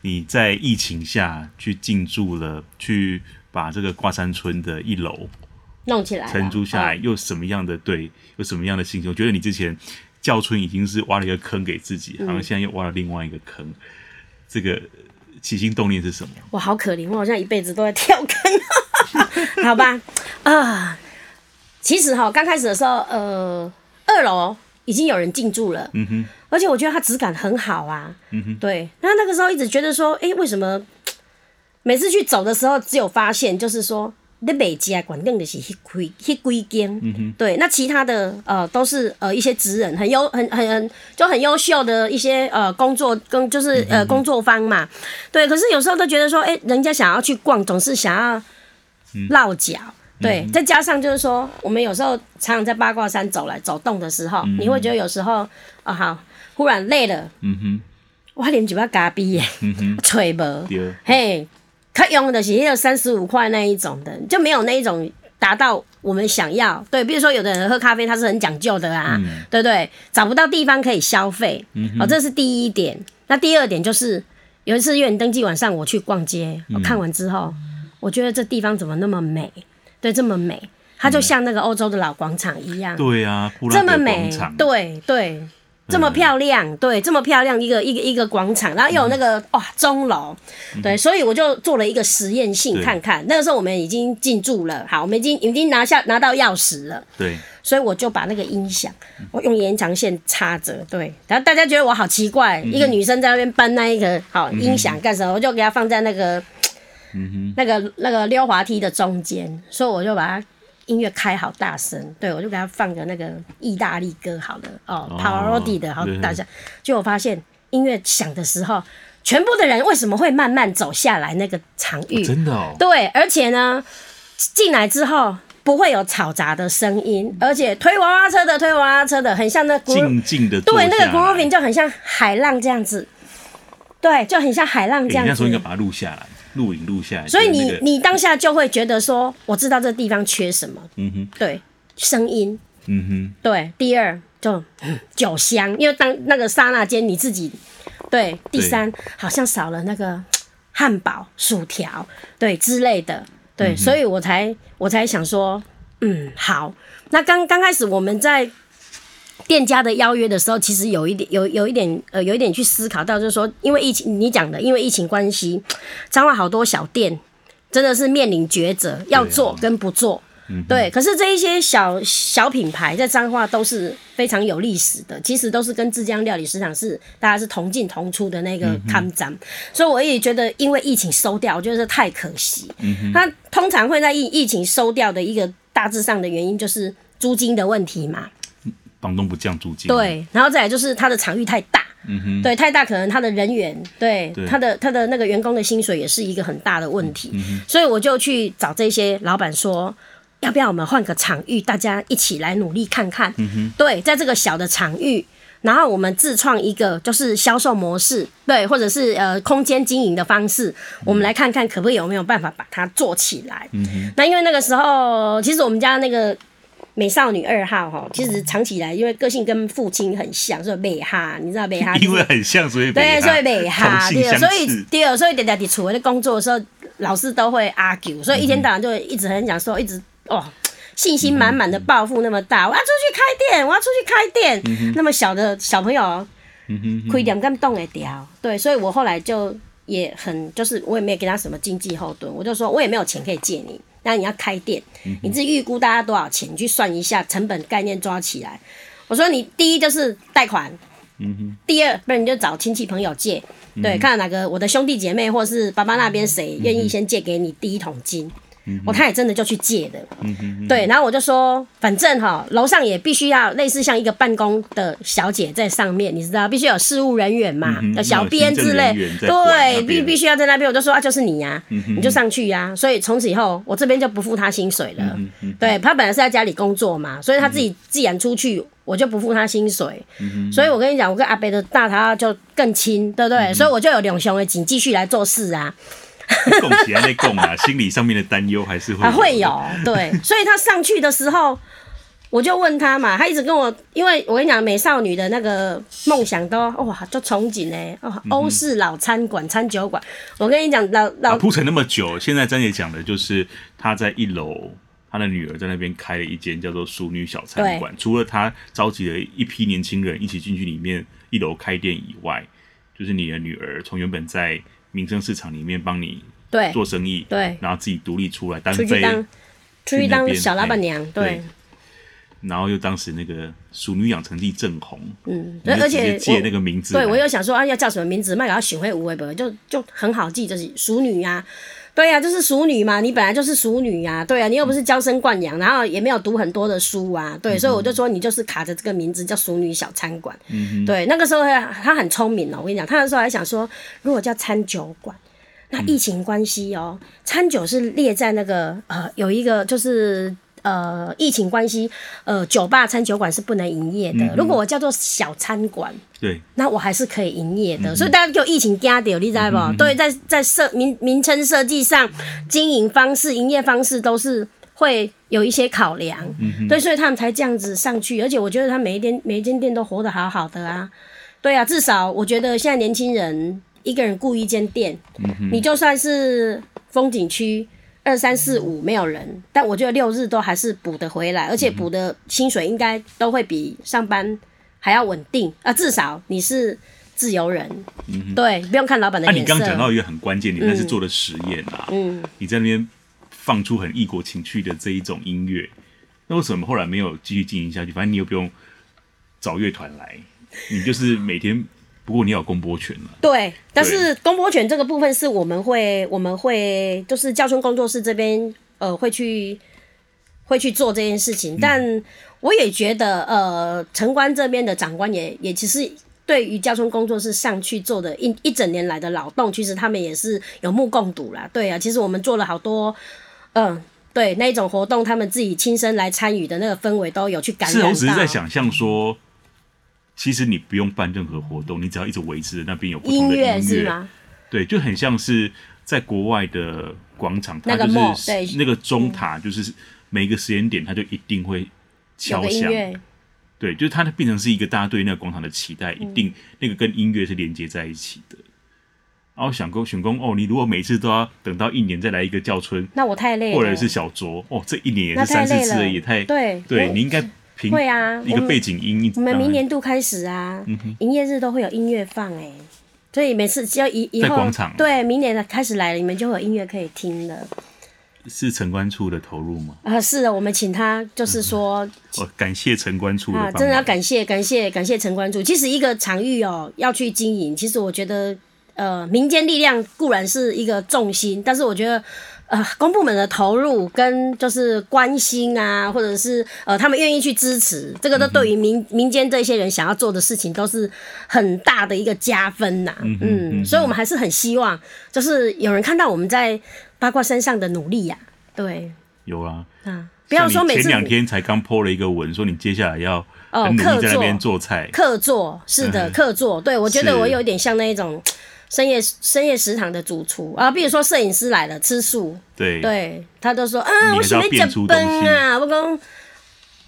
你在疫情下去进驻了，去把这个挂山村的一楼弄起来，承租下来，又什么样的对，有什么样的心情？我觉得你之前叫春已经是挖了一个坑给自己，好像现在又挖了另外一个坑，嗯、这个起心动念是什么？我好可怜，我好像一辈子都在跳坑，好吧？啊、呃，其实哈，刚开始的时候，呃，二楼已经有人进驻了，嗯哼，而且我觉得它质感很好啊，嗯哼，对。那那个时候一直觉得说，哎、欸，为什么每次去走的时候，只有发现就是说。你每家管定的是迄几迄几间，对，那其他的呃都是呃一些职人很优很很很就很优秀的一些呃工作跟就是呃工作方嘛，对，可是有时候都觉得说，哎、欸，人家想要去逛，总是想要落脚，对，嗯、再加上就是说，我们有时候常常在八卦山走来走动的时候，嗯、你会觉得有时候啊、哦、好，忽然累了，嗯哼，我连嘴巴嘎逼耶，嗯哼，吹无，嘿。他用的是也有三十五块那一种的，就没有那一种达到我们想要。对，比如说有的人喝咖啡，他是很讲究的啊，嗯、对不对？找不到地方可以消费，哦，这是第一点。那第二点就是有一次月登记晚上我去逛街，我看完之后，嗯、我觉得这地方怎么那么美？对，这么美，它就像那个欧洲的老广场一样。对啊，这么美，对对。这么漂亮，嗯、对，这么漂亮一个一个一个广场，然后又有那个、嗯、哇钟楼，对，嗯、所以我就做了一个实验性看看。那个时候我们已经进驻了，好，我们已经已经拿下拿到钥匙了，对，所以我就把那个音响，我用延长线插着，对，然后大家觉得我好奇怪，嗯、一个女生在那边搬那一个好音响干什么？我就给她放在那个，那个那个溜滑梯的中间，所以我就把它。音乐开好大声，对，我就给他放个那个意大利歌，好了哦，Pavarotti 的，好大声。就我发现音乐响的时候，全部的人为什么会慢慢走下来那个场域？真的哦。对，而且呢，进来之后不会有嘈杂的声音，而且推娃娃车的推娃娃车的，很像那静静的。对，那个 grooving 就很像海浪这样子，对，就很像海浪这样子。那时候应该把它录下来。录影录下来，所以你、那个、你当下就会觉得说，我知道这地方缺什么。嗯哼，对，声音。嗯哼，对。第二就 酒香，因为当那个刹那间你自己，对。第三好像少了那个 汉堡、薯条，对之类的，对，嗯、所以我才我才想说，嗯，好。那刚刚开始我们在。店家的邀约的时候，其实有一点，有有一点，呃，有一点去思考到，就是说，因为疫情，你讲的，因为疫情关系，彰化好多小店真的是面临抉择，要做跟不做。对，可是这一些小小品牌在彰化都是非常有历史的，其实都是跟浙江料理市场是大家是同进同出的那个摊张，嗯、所以我也觉得，因为疫情收掉，我觉得这太可惜。嗯哼，它通常会在疫疫情收掉的一个大致上的原因，就是租金的问题嘛。房东不降租金，对，然后再来就是他的场域太大，嗯哼，对，太大，可能他的人员，对，对。他的他的那个员工的薪水也是一个很大的问题，所以我就去找这些老板说，要不要我们换个场域，大家一起来努力看看，嗯哼，对，在这个小的场域，然后我们自创一个就是销售模式，对，或者是呃空间经营的方式，我们来看看可不可以有没有办法把它做起来，嗯哼，那因为那个时候其实我们家那个。美少女二号哈，其实藏起来，因为个性跟父亲很像，所以美哈，你知道美哈？因为很像，所以对，所以美哈。对，所以第二，所以点点滴处在工作的时候，老师都会 argue，所以一天到晚就一直很想说，一直哦，信心满满的抱负那么大，我要出去开店，我要出去开店。嗯、那么小的小朋友，亏点根动得掉。对，所以我后来就也很，就是我也没有给他什么经济后盾，我就说我也没有钱可以借你。那你要开店，你自己预估大家多少钱？你去算一下成本概念抓起来。我说你第一就是贷款，嗯哼。第二，不然你就找亲戚朋友借，对，看哪个我的兄弟姐妹或是爸爸那边谁愿意先借给你第一桶金。我他也真的就去借的，对，然后我就说，反正哈，楼上也必须要类似像一个办公的小姐在上面，你知道，必须有事务人员嘛，的小编之类，对，必必须要在那边。我就说啊，就是你呀，你就上去呀。所以从此以后，我这边就不付他薪水了。对，他本来是在家里工作嘛，所以他自己既然出去，我就不付他薪水。所以我跟你讲，我跟阿北的大他就更亲，对不对？所以我就有两兄的钱继续来做事啊。供起来在供啊，心理上面的担忧还是会还会有，对，所以他上去的时候，我就问他嘛，他一直跟我，因为我跟你讲，美少女的那个梦想都哇，就憧憬呢，哦，欧式老餐馆、餐酒馆。我跟你讲，老老铺陈那么久，现在张姐讲的就是他在一楼，他的女儿在那边开了一间叫做“淑女小餐馆”。除了他召集了一批年轻人一起进去里面一楼开店以外，就是你的女儿从原本在民生市场里面帮你对做生意，对，然后自己独立出来单飞，出去当出去当小老板娘，对。对然后又当时那个《熟女养成记》正红，嗯，而且借那个名字，对我又想说啊，要叫什么名字？卖给他许会无为不？就就很好记，就是熟女呀、啊，对呀、啊，就是熟女嘛，你本来就是熟女呀、啊，对啊，你又不是娇生惯养，然后也没有读很多的书啊，对，嗯、所以我就说你就是卡着这个名字叫熟女小餐馆，嗯哼，对，那个时候他很聪明哦，我跟你讲，他那时候还想说，如果叫餐酒馆，那疫情关系哦，嗯、餐酒是列在那个呃有一个就是。呃，疫情关系，呃，酒吧、餐酒馆是不能营业的。嗯、如果我叫做小餐馆，对，那我还是可以营业的。嗯、所以大家就疫情加掉，你知道不？嗯、对，在在设名名称设计上，经营方式、营业方式都是会有一些考量。嗯，对，所以他们才这样子上去。而且我觉得他每一间每一间店都活得好好的啊。对啊，至少我觉得现在年轻人一个人顾一间店，嗯、你就算是风景区。二三四五没有人，但我觉得六日都还是补得回来，而且补的薪水应该都会比上班还要稳定啊。至少你是自由人，嗯、对，不用看老板的。那、啊、你刚刚讲到一个很关键，你那是做的实验啊，嗯，你在那边放出很异国情趣的这一种音乐，那为什么后来没有继续经营下去？反正你又不用找乐团来，你就是每天。不过你有公播权了，对，但是公播权这个部分是我们会，我们会就是教村工作室这边呃会去会去做这件事情，嗯、但我也觉得呃城关这边的长官也也其实对于教村工作室上去做的一一整年来的劳动，其实他们也是有目共睹啦。对啊，其实我们做了好多嗯、呃、对那种活动，他们自己亲身来参与的那个氛围都有去感染到。是，我只是在想象说。其实你不用办任何活动，你只要一直维持那边有不同的音乐，是吗？对，就很像是在国外的广场，它就是那个钟塔，就是每一个时间点，它就一定会敲响。对，就是它变成是一个大家对那个广场的期待，一定那个跟音乐是连接在一起的。然后想工选工哦，你如果每次都要等到一年再来一个叫春，那我太累了，或者是小酌哦，这一年也是三四次，也太对。对，你应该。会啊，一个背景音。我们明年度开始啊，营业日都会有音乐放哎，所以每次只要以以后对明年的开始来了，你们就会有音乐可以听了。是城关处的投入吗？啊，是的，我们请他就是说，哦，感谢城关处啊，真的要感谢感谢感谢城关处。其实一个场域哦要去经营，其实我觉得呃民间力量固然是一个重心，但是我觉得。呃，公部门的投入跟就是关心啊，或者是呃，他们愿意去支持，这个都对于民民间这些人想要做的事情都是很大的一个加分呐。嗯，嗯，所以我们还是很希望，就是有人看到我们在八卦山上的努力呀、啊。对，有啊。啊，不要说每次前两天才刚 po 了一个文，说你接下来要哦，客在那边做菜，客座是的，客座。对，我觉得我有点像那种。深夜深夜食堂的主厨啊，比如说摄影师来了吃素，对对，他都说啊，我喜欢讲崩啊，我讲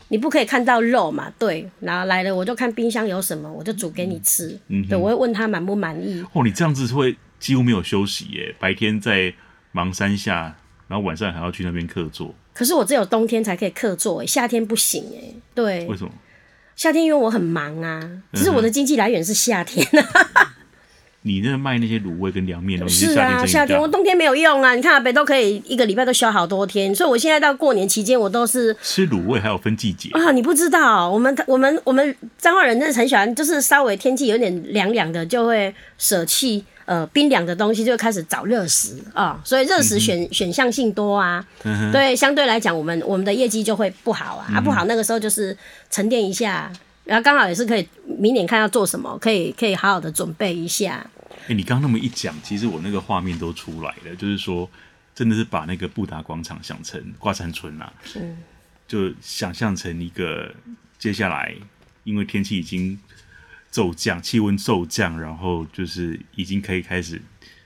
你不可以看到肉嘛，对，然后来了我就看冰箱有什么，我就煮给你吃，嗯，对，我会问他满不满意。哦，你这样子会几乎没有休息耶，白天在忙山下，然后晚上还要去那边客座。可是我只有冬天才可以客座，夏天不行哎，对，为什么？夏天因为我很忙啊，只是我的经济来源是夏天啊。你那卖那些卤味跟凉面都是啊，夏天我冬天没有用啊。你看阿北都可以一个礼拜都休好多天，所以我现在到过年期间我都是吃卤味，还有分季节啊。你不知道，我们我们我们彰化人真的很喜欢，就是稍微天气有点凉凉的，就会舍弃呃冰凉的东西，就会开始找热食啊。所以热食选、选项性多啊，嗯、对，相对来讲我们我们的业绩就会不好啊，嗯、啊不好那个时候就是沉淀一下，然后刚好也是可以明年看要做什么，可以可以好好的准备一下。哎、欸，你刚刚那么一讲，其实我那个画面都出来了，就是说，真的是把那个布达广场想成挂山村啊，是，就想象成一个接下来，因为天气已经骤降，气温骤降，然后就是已经可以开始，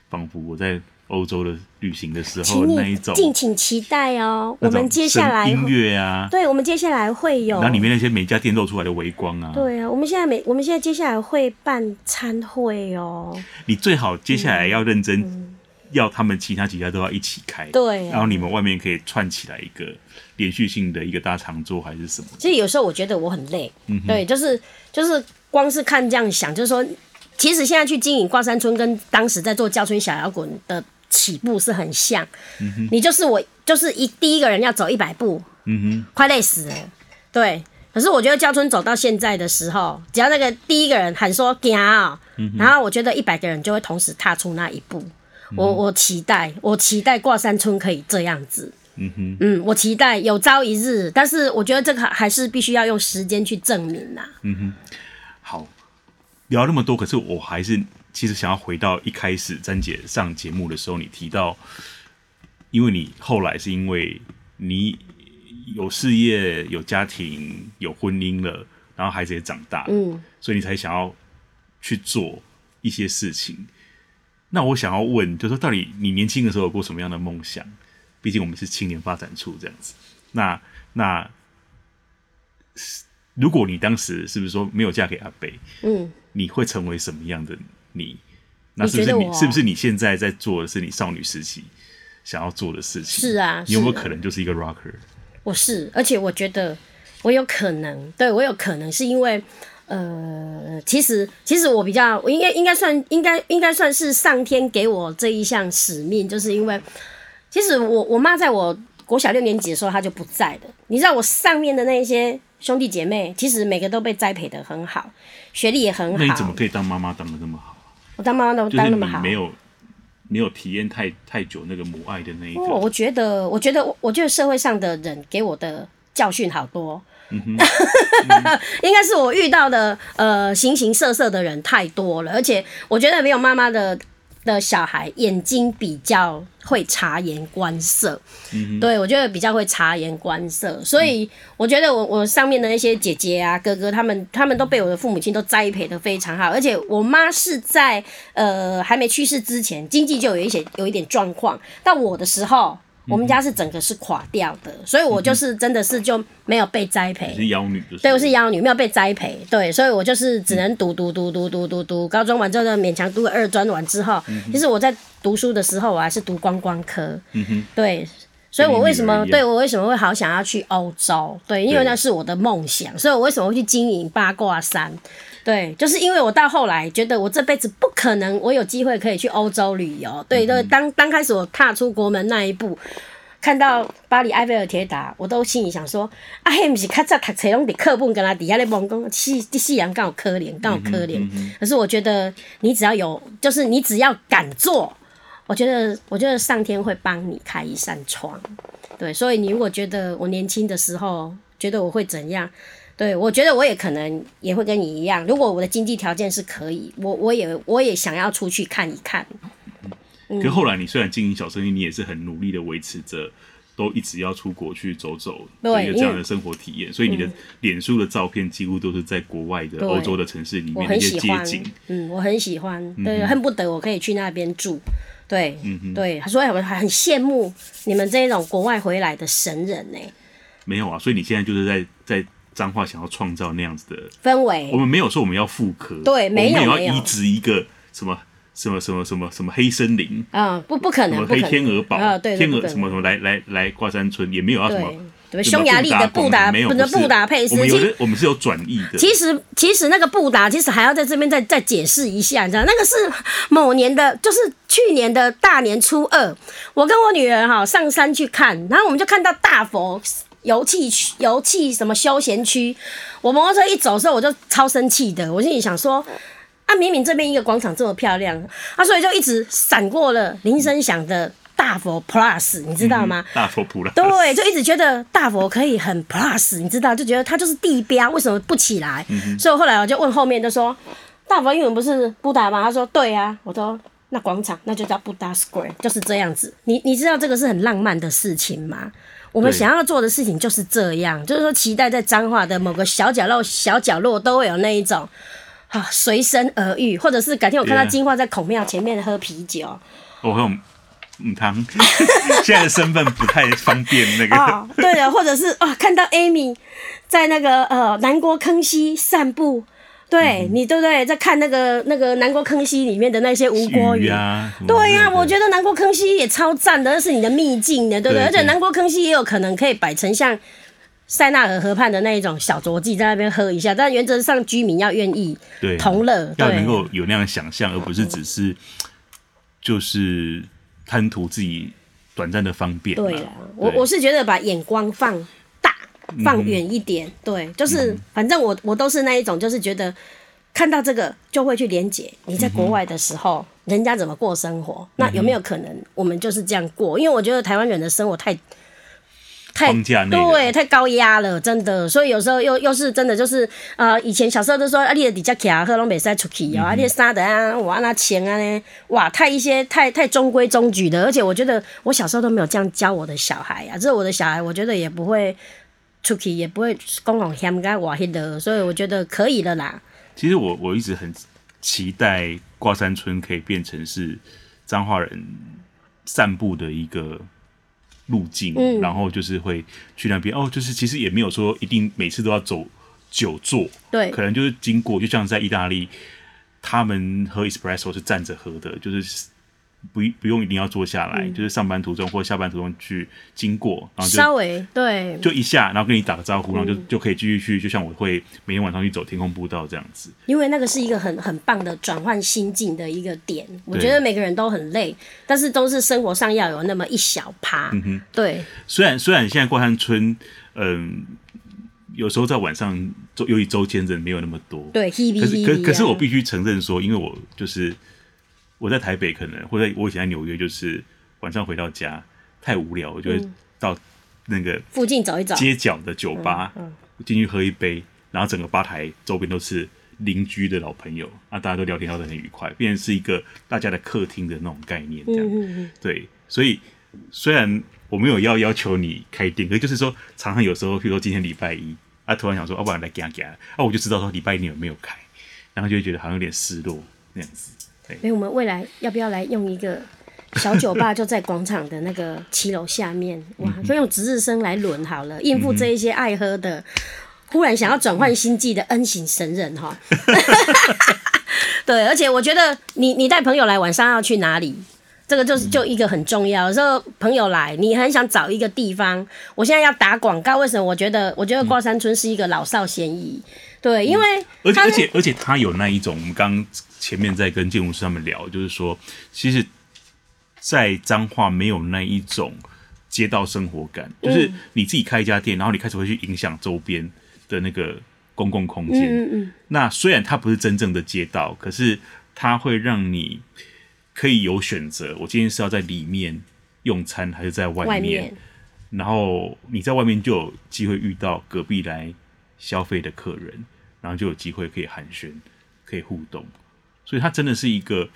仿佛我在欧洲的旅行的时候那一种，敬请期待哦。我们接下来音乐啊，对，我们接下来会有，然后里面那些每家店露出来的微光啊，对啊，我们现在每我们现在接下来会办餐会哦。你最好接下来要认真，嗯、要他们其他几家都要一起开，对、啊，然后你们外面可以串起来一个连续性的一个大长桌还是什么？其实有时候我觉得我很累，嗯，对，就是就是光是看这样想，就是说。其实现在去经营挂山村，跟当时在做教村小摇滚的起步是很像。嗯、你就是我，就是一第一个人要走一百步，嗯哼，快累死了。对，可是我觉得郊村走到现在的时候，只要那个第一个人喊说“走”，然后我觉得一百个人就会同时踏出那一步。嗯、我我期待，我期待挂山村可以这样子。嗯哼，嗯，我期待有朝一日，但是我觉得这个还是必须要用时间去证明呐。嗯哼，好。聊那么多，可是我还是其实想要回到一开始詹姐上节目的时候，你提到，因为你后来是因为你有事业、有家庭、有婚姻了，然后孩子也长大，嗯，所以你才想要去做一些事情。那我想要问，就是说到底你年轻的时候有过什么样的梦想？毕竟我们是青年发展处这样子。那那如果你当时是不是说没有嫁给阿北？嗯。你会成为什么样的你？那是不是你？你是不是你现在在做的是你少女时期想要做的事情？是啊，你有没有可能就是一个 rocker？我是，而且我觉得我有可能，对我有可能是因为，呃，其实其实我比较，我应该应该算应该应该算是上天给我这一项使命，就是因为其实我我妈在我国小六年级的时候她就不在了，你知道我上面的那一些。兄弟姐妹其实每个都被栽培的很好，学历也很好。那你怎么可以当妈妈当的那么好？我当妈妈都当那么好，没有没有体验太太久那个母爱的那一个。我觉得，我觉得，我觉得社会上的人给我的教训好多。应该是我遇到的呃形形色色的人太多了，而且我觉得没有妈妈的。的小孩眼睛比较会察言观色，嗯、对，我觉得比较会察言观色，所以我觉得我我上面的那些姐姐啊哥哥他们他们都被我的父母亲都栽培的非常好，而且我妈是在呃还没去世之前经济就有一些有一点状况，到我的时候。我们家是整个是垮掉的，所以我就是真的是就没有被栽培。你是妖女，就是。对，我是妖女，没有被栽培。对，所以我就是只能读读读读读读读，高中完之后勉强读个二专，完之后，其实我在读书的时候，我还是读观光科。嗯哼。对，所以我为什么对我为什么会好想要去欧洲？对，因为那是我的梦想，所以我为什么会去经营八卦山？对，就是因为我到后来觉得我这辈子不可能，我有机会可以去欧洲旅游。对，对，当当开始我踏出国门那一步，看到巴黎埃菲尔铁塔，我都心里想说：啊，嘿，不是较早读册拢伫课本跟他底下咧懵讲，西西洋刚好可怜，刚好可怜。可是我觉得你只要有，就是你只要敢做，我觉得我觉得上天会帮你开一扇窗。对，所以你如果觉得我年轻的时候觉得我会怎样？对，我觉得我也可能也会跟你一样。如果我的经济条件是可以，我我也我也想要出去看一看。嗯，可后来你虽然经营小生意，你也是很努力的维持着，都一直要出国去走走，对，有这样的生活体验。所以你的脸书的照片几乎都是在国外的欧洲的城市里面的一些街景。嗯，我很喜欢，对，恨不得我可以去那边住。对，嗯哼，对，所以我还很羡慕你们这种国外回来的神人呢。没有啊，所以你现在就是在在。彰化想要创造那样子的氛围，我们没有说我们要复刻，对，没有，我们要移植一个什么什么什么什么什么黑森林啊，不不可能，什么黑天鹅堡啊，对，天鹅什么什么来来来挂山村也没有要什么，对，匈牙利的布达没有，不是布达佩斯，我们有的我们是有转译的。其实其实那个布达其实还要在这边再再解释一下，你知道那个是某年的，就是去年的大年初二，我跟我女儿哈上山去看，然后我们就看到大佛。游憩区、游憩什么休闲区，我摩托车一走的时候，我就超生气的。我心里想说，啊，明明这边一个广场这么漂亮，啊，所以就一直闪过了铃声响的大佛 Plus，你知道吗？嗯、大佛 Plus，对，就一直觉得大佛可以很 Plus，你知道，就觉得它就是地标，为什么不起来？嗯、所以后来我就问后面，就说大佛英文不是布达吗？他说对啊，我说那广场那就叫布达 Square，就是这样子。你你知道这个是很浪漫的事情吗？我们想要做的事情就是这样，就是说期待在彰化的某个小角落、小角落都会有那一种啊，随身而遇，或者是改天我看到金花在孔庙前面喝啤酒。我.很嗯汤，现在的身份不太方便那个。哦，对的，或者是啊，看到 Amy 在那个呃南国坑溪散步。对你对不对？在看那个那个南国坑溪里面的那些吴郭鱼啊，对呀、啊，我觉得南国坑溪也超赞的，那是你的秘境的，对不对？对对，而且南国坑溪也有可能可以摆成像塞纳河河畔的那一种小酌记，在那边喝一下。但原则上居民要愿意同乐，要能够有那样想象，而不是只是就是贪图自己短暂的方便。对了，我我是觉得把眼光放。放远一点，对，就是反正我我都是那一种，就是觉得看到这个就会去连结。你在国外的时候，人家怎么过生活？那有没有可能我们就是这样过？因为我觉得台湾人的生活太太对太高压了，真的。所以有时候又又是真的，就是呃，以前小时候都说啊，你的底下卡喝龙北塞出去啊，你杀的啊，我那钱啊呢，哇，太一些太太中规中矩的。而且我觉得我小时候都没有这样教我的小孩啊，这是我的小孩，我觉得也不会。出去也不会公共嫌该瓦黑的，所以我觉得可以了啦。其实我我一直很期待挂山村可以变成是彰化人散步的一个路径，嗯，然后就是会去那边哦，就是其实也没有说一定每次都要走久坐，对，可能就是经过，就像在意大利，他们喝 espresso 是站着喝的，就是。不不用一定要坐下来，嗯，就是上班途中或下班途中去经过，然后就稍微对，就一下，然后跟你打个招呼，嗯，然后就就可以继续去。就像我会每天晚上去走天空步道这样子，因为那个是一个很很棒的转换心境的一个点。我觉得每个人都很累，但是都是生活上要有那么一小趴。嗯哼，对。虽然虽然现在过山村，嗯，有时候在晚上周由于周间人没有那么多，对，可是可可是我必须承认说，因为我就是。我在台北可能，或者我以前在纽约，就是晚上回到家太无聊，我就会到那个附近找一找，街角的酒吧进去喝一杯，然后整个吧台周边都是邻居的老朋友，啊，大家都聊天聊得很愉快，变成是一个大家的客厅的那种概念，这样，对，所以虽然我没有要要求你开店，可是就是说常常有时候，譬如说今天礼拜一，啊，突然想说，要、啊、不然来给他给他，啊，我就知道说礼拜一你有没有开，然后就会觉得好像有点失落那样子。所以我们未来要不要来用一个小酒吧，就在广场的那个骑楼下面，哇，就用值日生来轮好了，应付这一些爱喝的，忽然想要转换心计的恩型神人哈。对，而且我觉得你你带朋友来，晚上要去哪里？这个就是就一个很重要。有时候朋友来，你很想找一个地方。我现在要打广告，为什么？我觉得我觉得挂山村是一个老少咸宜。对，因为而且而且而且他有那一种，我们刚前面在跟建筑师他们聊，就是说，其实，在彰化没有那一种街道生活感，就是你自己开一家店，然后你开始会去影响周边的那个公共空间。嗯嗯。那虽然它不是真正的街道，可是它会让你可以有选择。我今天是要在里面用餐，还是在外面？外面。然后你在外面就有机会遇到隔壁来消费的客人。然后就有机会可以寒暄，可以互动，所以他真的是一个，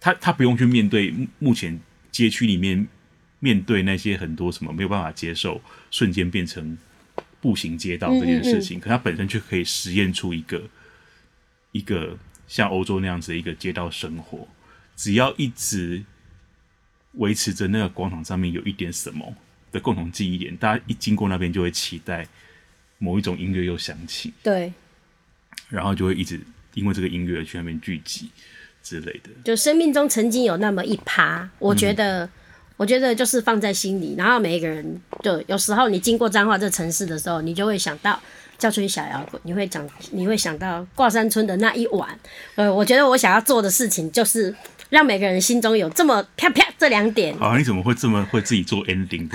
他他不用去面对目前街区里面面对那些很多什么没有办法接受，瞬间变成步行街道这件事情，嗯嗯嗯，可他本身却可以实验出一个一个像欧洲那样子的一个街道生活，只要一直维持着那个广场上面有一点什么的共同记忆点，大家一经过那边就会期待某一种音乐又响起，对。然后就会一直因为这个音乐去那边聚集之类的。就生命中曾经有那么一趴，我觉得，嗯、我觉得就是放在心里。然后每一个人，就有时候你经过彰化这城市的时候，你就会想到叫春小摇滚，你会讲，你会想到挂山村的那一晚。呃，我觉得我想要做的事情就是让每个人心中有这么啪啪这两点。啊，你怎么会这么会自己做 ending？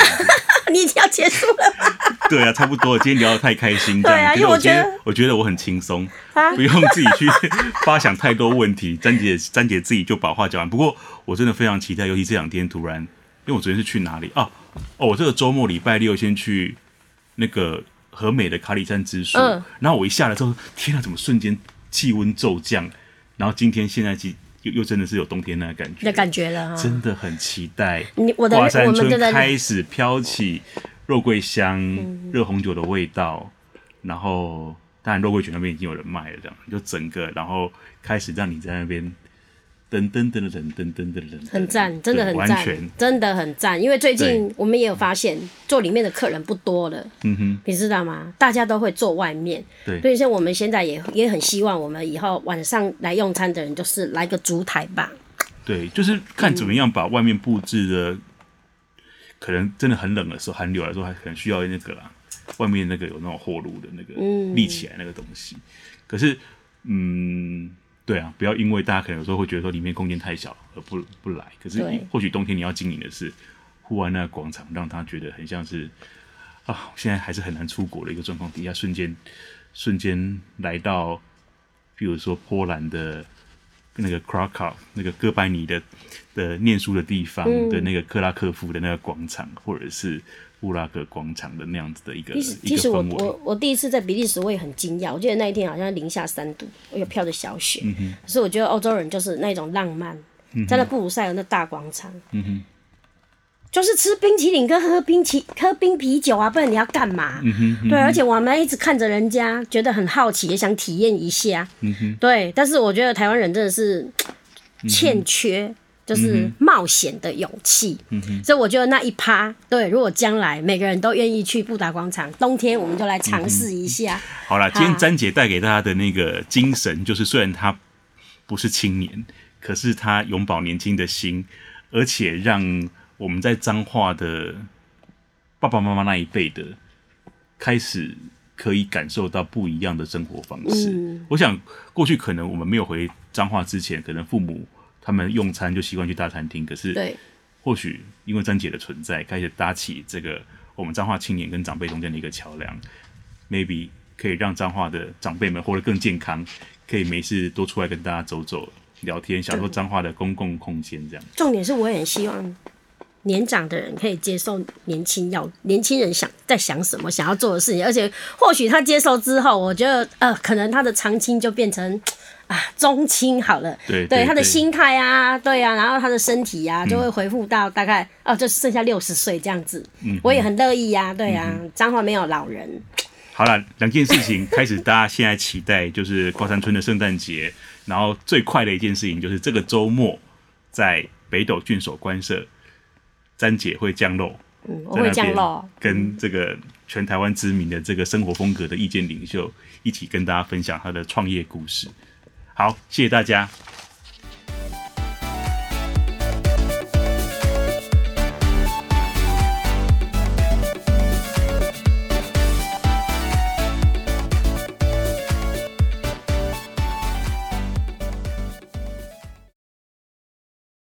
你已经要结束了吗？对啊，差不多。今天聊得太开心，这样。对啊，因为我觉得，我觉得我很轻松，啊、不用自己去发想太多问题。詹姐，詹姐自己就把话讲完。不过我真的非常期待，尤其这两天突然，因为我昨天是去哪里啊？哦，我这个周末礼拜六先去那个和美的卡里山之树，嗯，然后我一下来之后，天啊，怎么瞬间气温骤降？然后今天现在几？又又真的是有冬天那个感觉的感觉了，真的很期待。挂山村开始飘起肉桂香、热红酒的味道，然后当然肉桂卷那边已经有人卖了，这样就整个然后开始让你在那边噔噔噔噔噔噔噔噔，很赞，真的很赞，真的很赞。因为最近我们也有发现，坐里面的客人不多了，嗯哼，你知道吗？大家都会坐外面，对，所以像我们现在也也很希望，我们以后晚上来用餐的人，就是来个烛台吧。对，就是看怎么样把外面布置的，嗯、可能真的很冷的时候，寒流来说还可能需要那个啦。外面那个有那种火炉的那个立起来那个东西，嗯、可是，嗯，对啊，不要因为大家可能有时候会觉得说里面空间太小而不不来。可是或许冬天你要经营的是户外那个广场，让他觉得很像是啊，现在还是很难出国的一个状况底下，瞬间瞬间来到，比如说波兰的那个 Krakow 那个哥白尼的的念书的地方的那个克拉克夫的那个广场，嗯、或者是。布拉格广场的那样子的一个，其实我我我第一次在比利时，我也很惊讶。我记得那一天好像零下三度，我有飘着小雪。可是我觉得欧洲人就是那种浪漫，嗯、在那布鲁塞尔那大广场，就是吃冰淇淋跟喝冰淇喝冰啤酒啊，不然你要干嘛？嗯哼，嗯哼。对，而且我们一直看着人家，觉得很好奇，也想体验一下。嗯哼。对，但是我觉得台湾人真的是欠缺。嗯就是冒险的勇气，嗯、哼所以我觉得那一趴，对，如果将来每个人都愿意去布达广场，冬天我们就来尝试一下。嗯、好了，今天詹姐带给大家的那个精神，就是虽然她不是青年，可是她永葆年轻的心，而且让我们在彰化的爸爸妈妈那一辈的开始可以感受到不一样的生活方式。嗯、我想过去可能我们没有回彰化之前，可能父母。他们用餐就习惯去大餐厅，可是或许因为张姐的存在，开始搭起这个我们彰化青年跟长辈中间的一个桥梁，maybe 可以让彰化的长辈们活得更健康，可以没事多出来跟大家走走、聊天，享受彰化的公共空间这样。重点是，我也很希望年长的人可以接受年轻要年轻人想在想什么，想要做的事情，而且或许他接受之后，我觉得呃，可能他的长青就变成。啊，中青好了，对，对，对，他的心态啊，对啊，然后他的身体啊，就会恢复到大概、嗯、哦，就剩下六十岁这样子。嗯，我也很乐意呀、啊，对啊，彰化、没有老人。好了，两件事情开始，大家现在期待就是瓜山村的圣诞节，然后最快的一件事情就是这个周末在北斗郡守官舍，詹姐会降落，嗯，我会降落，跟这个全台湾知名的这个生活风格的意见领袖一起跟大家分享他的创业故事。好，谢谢大家。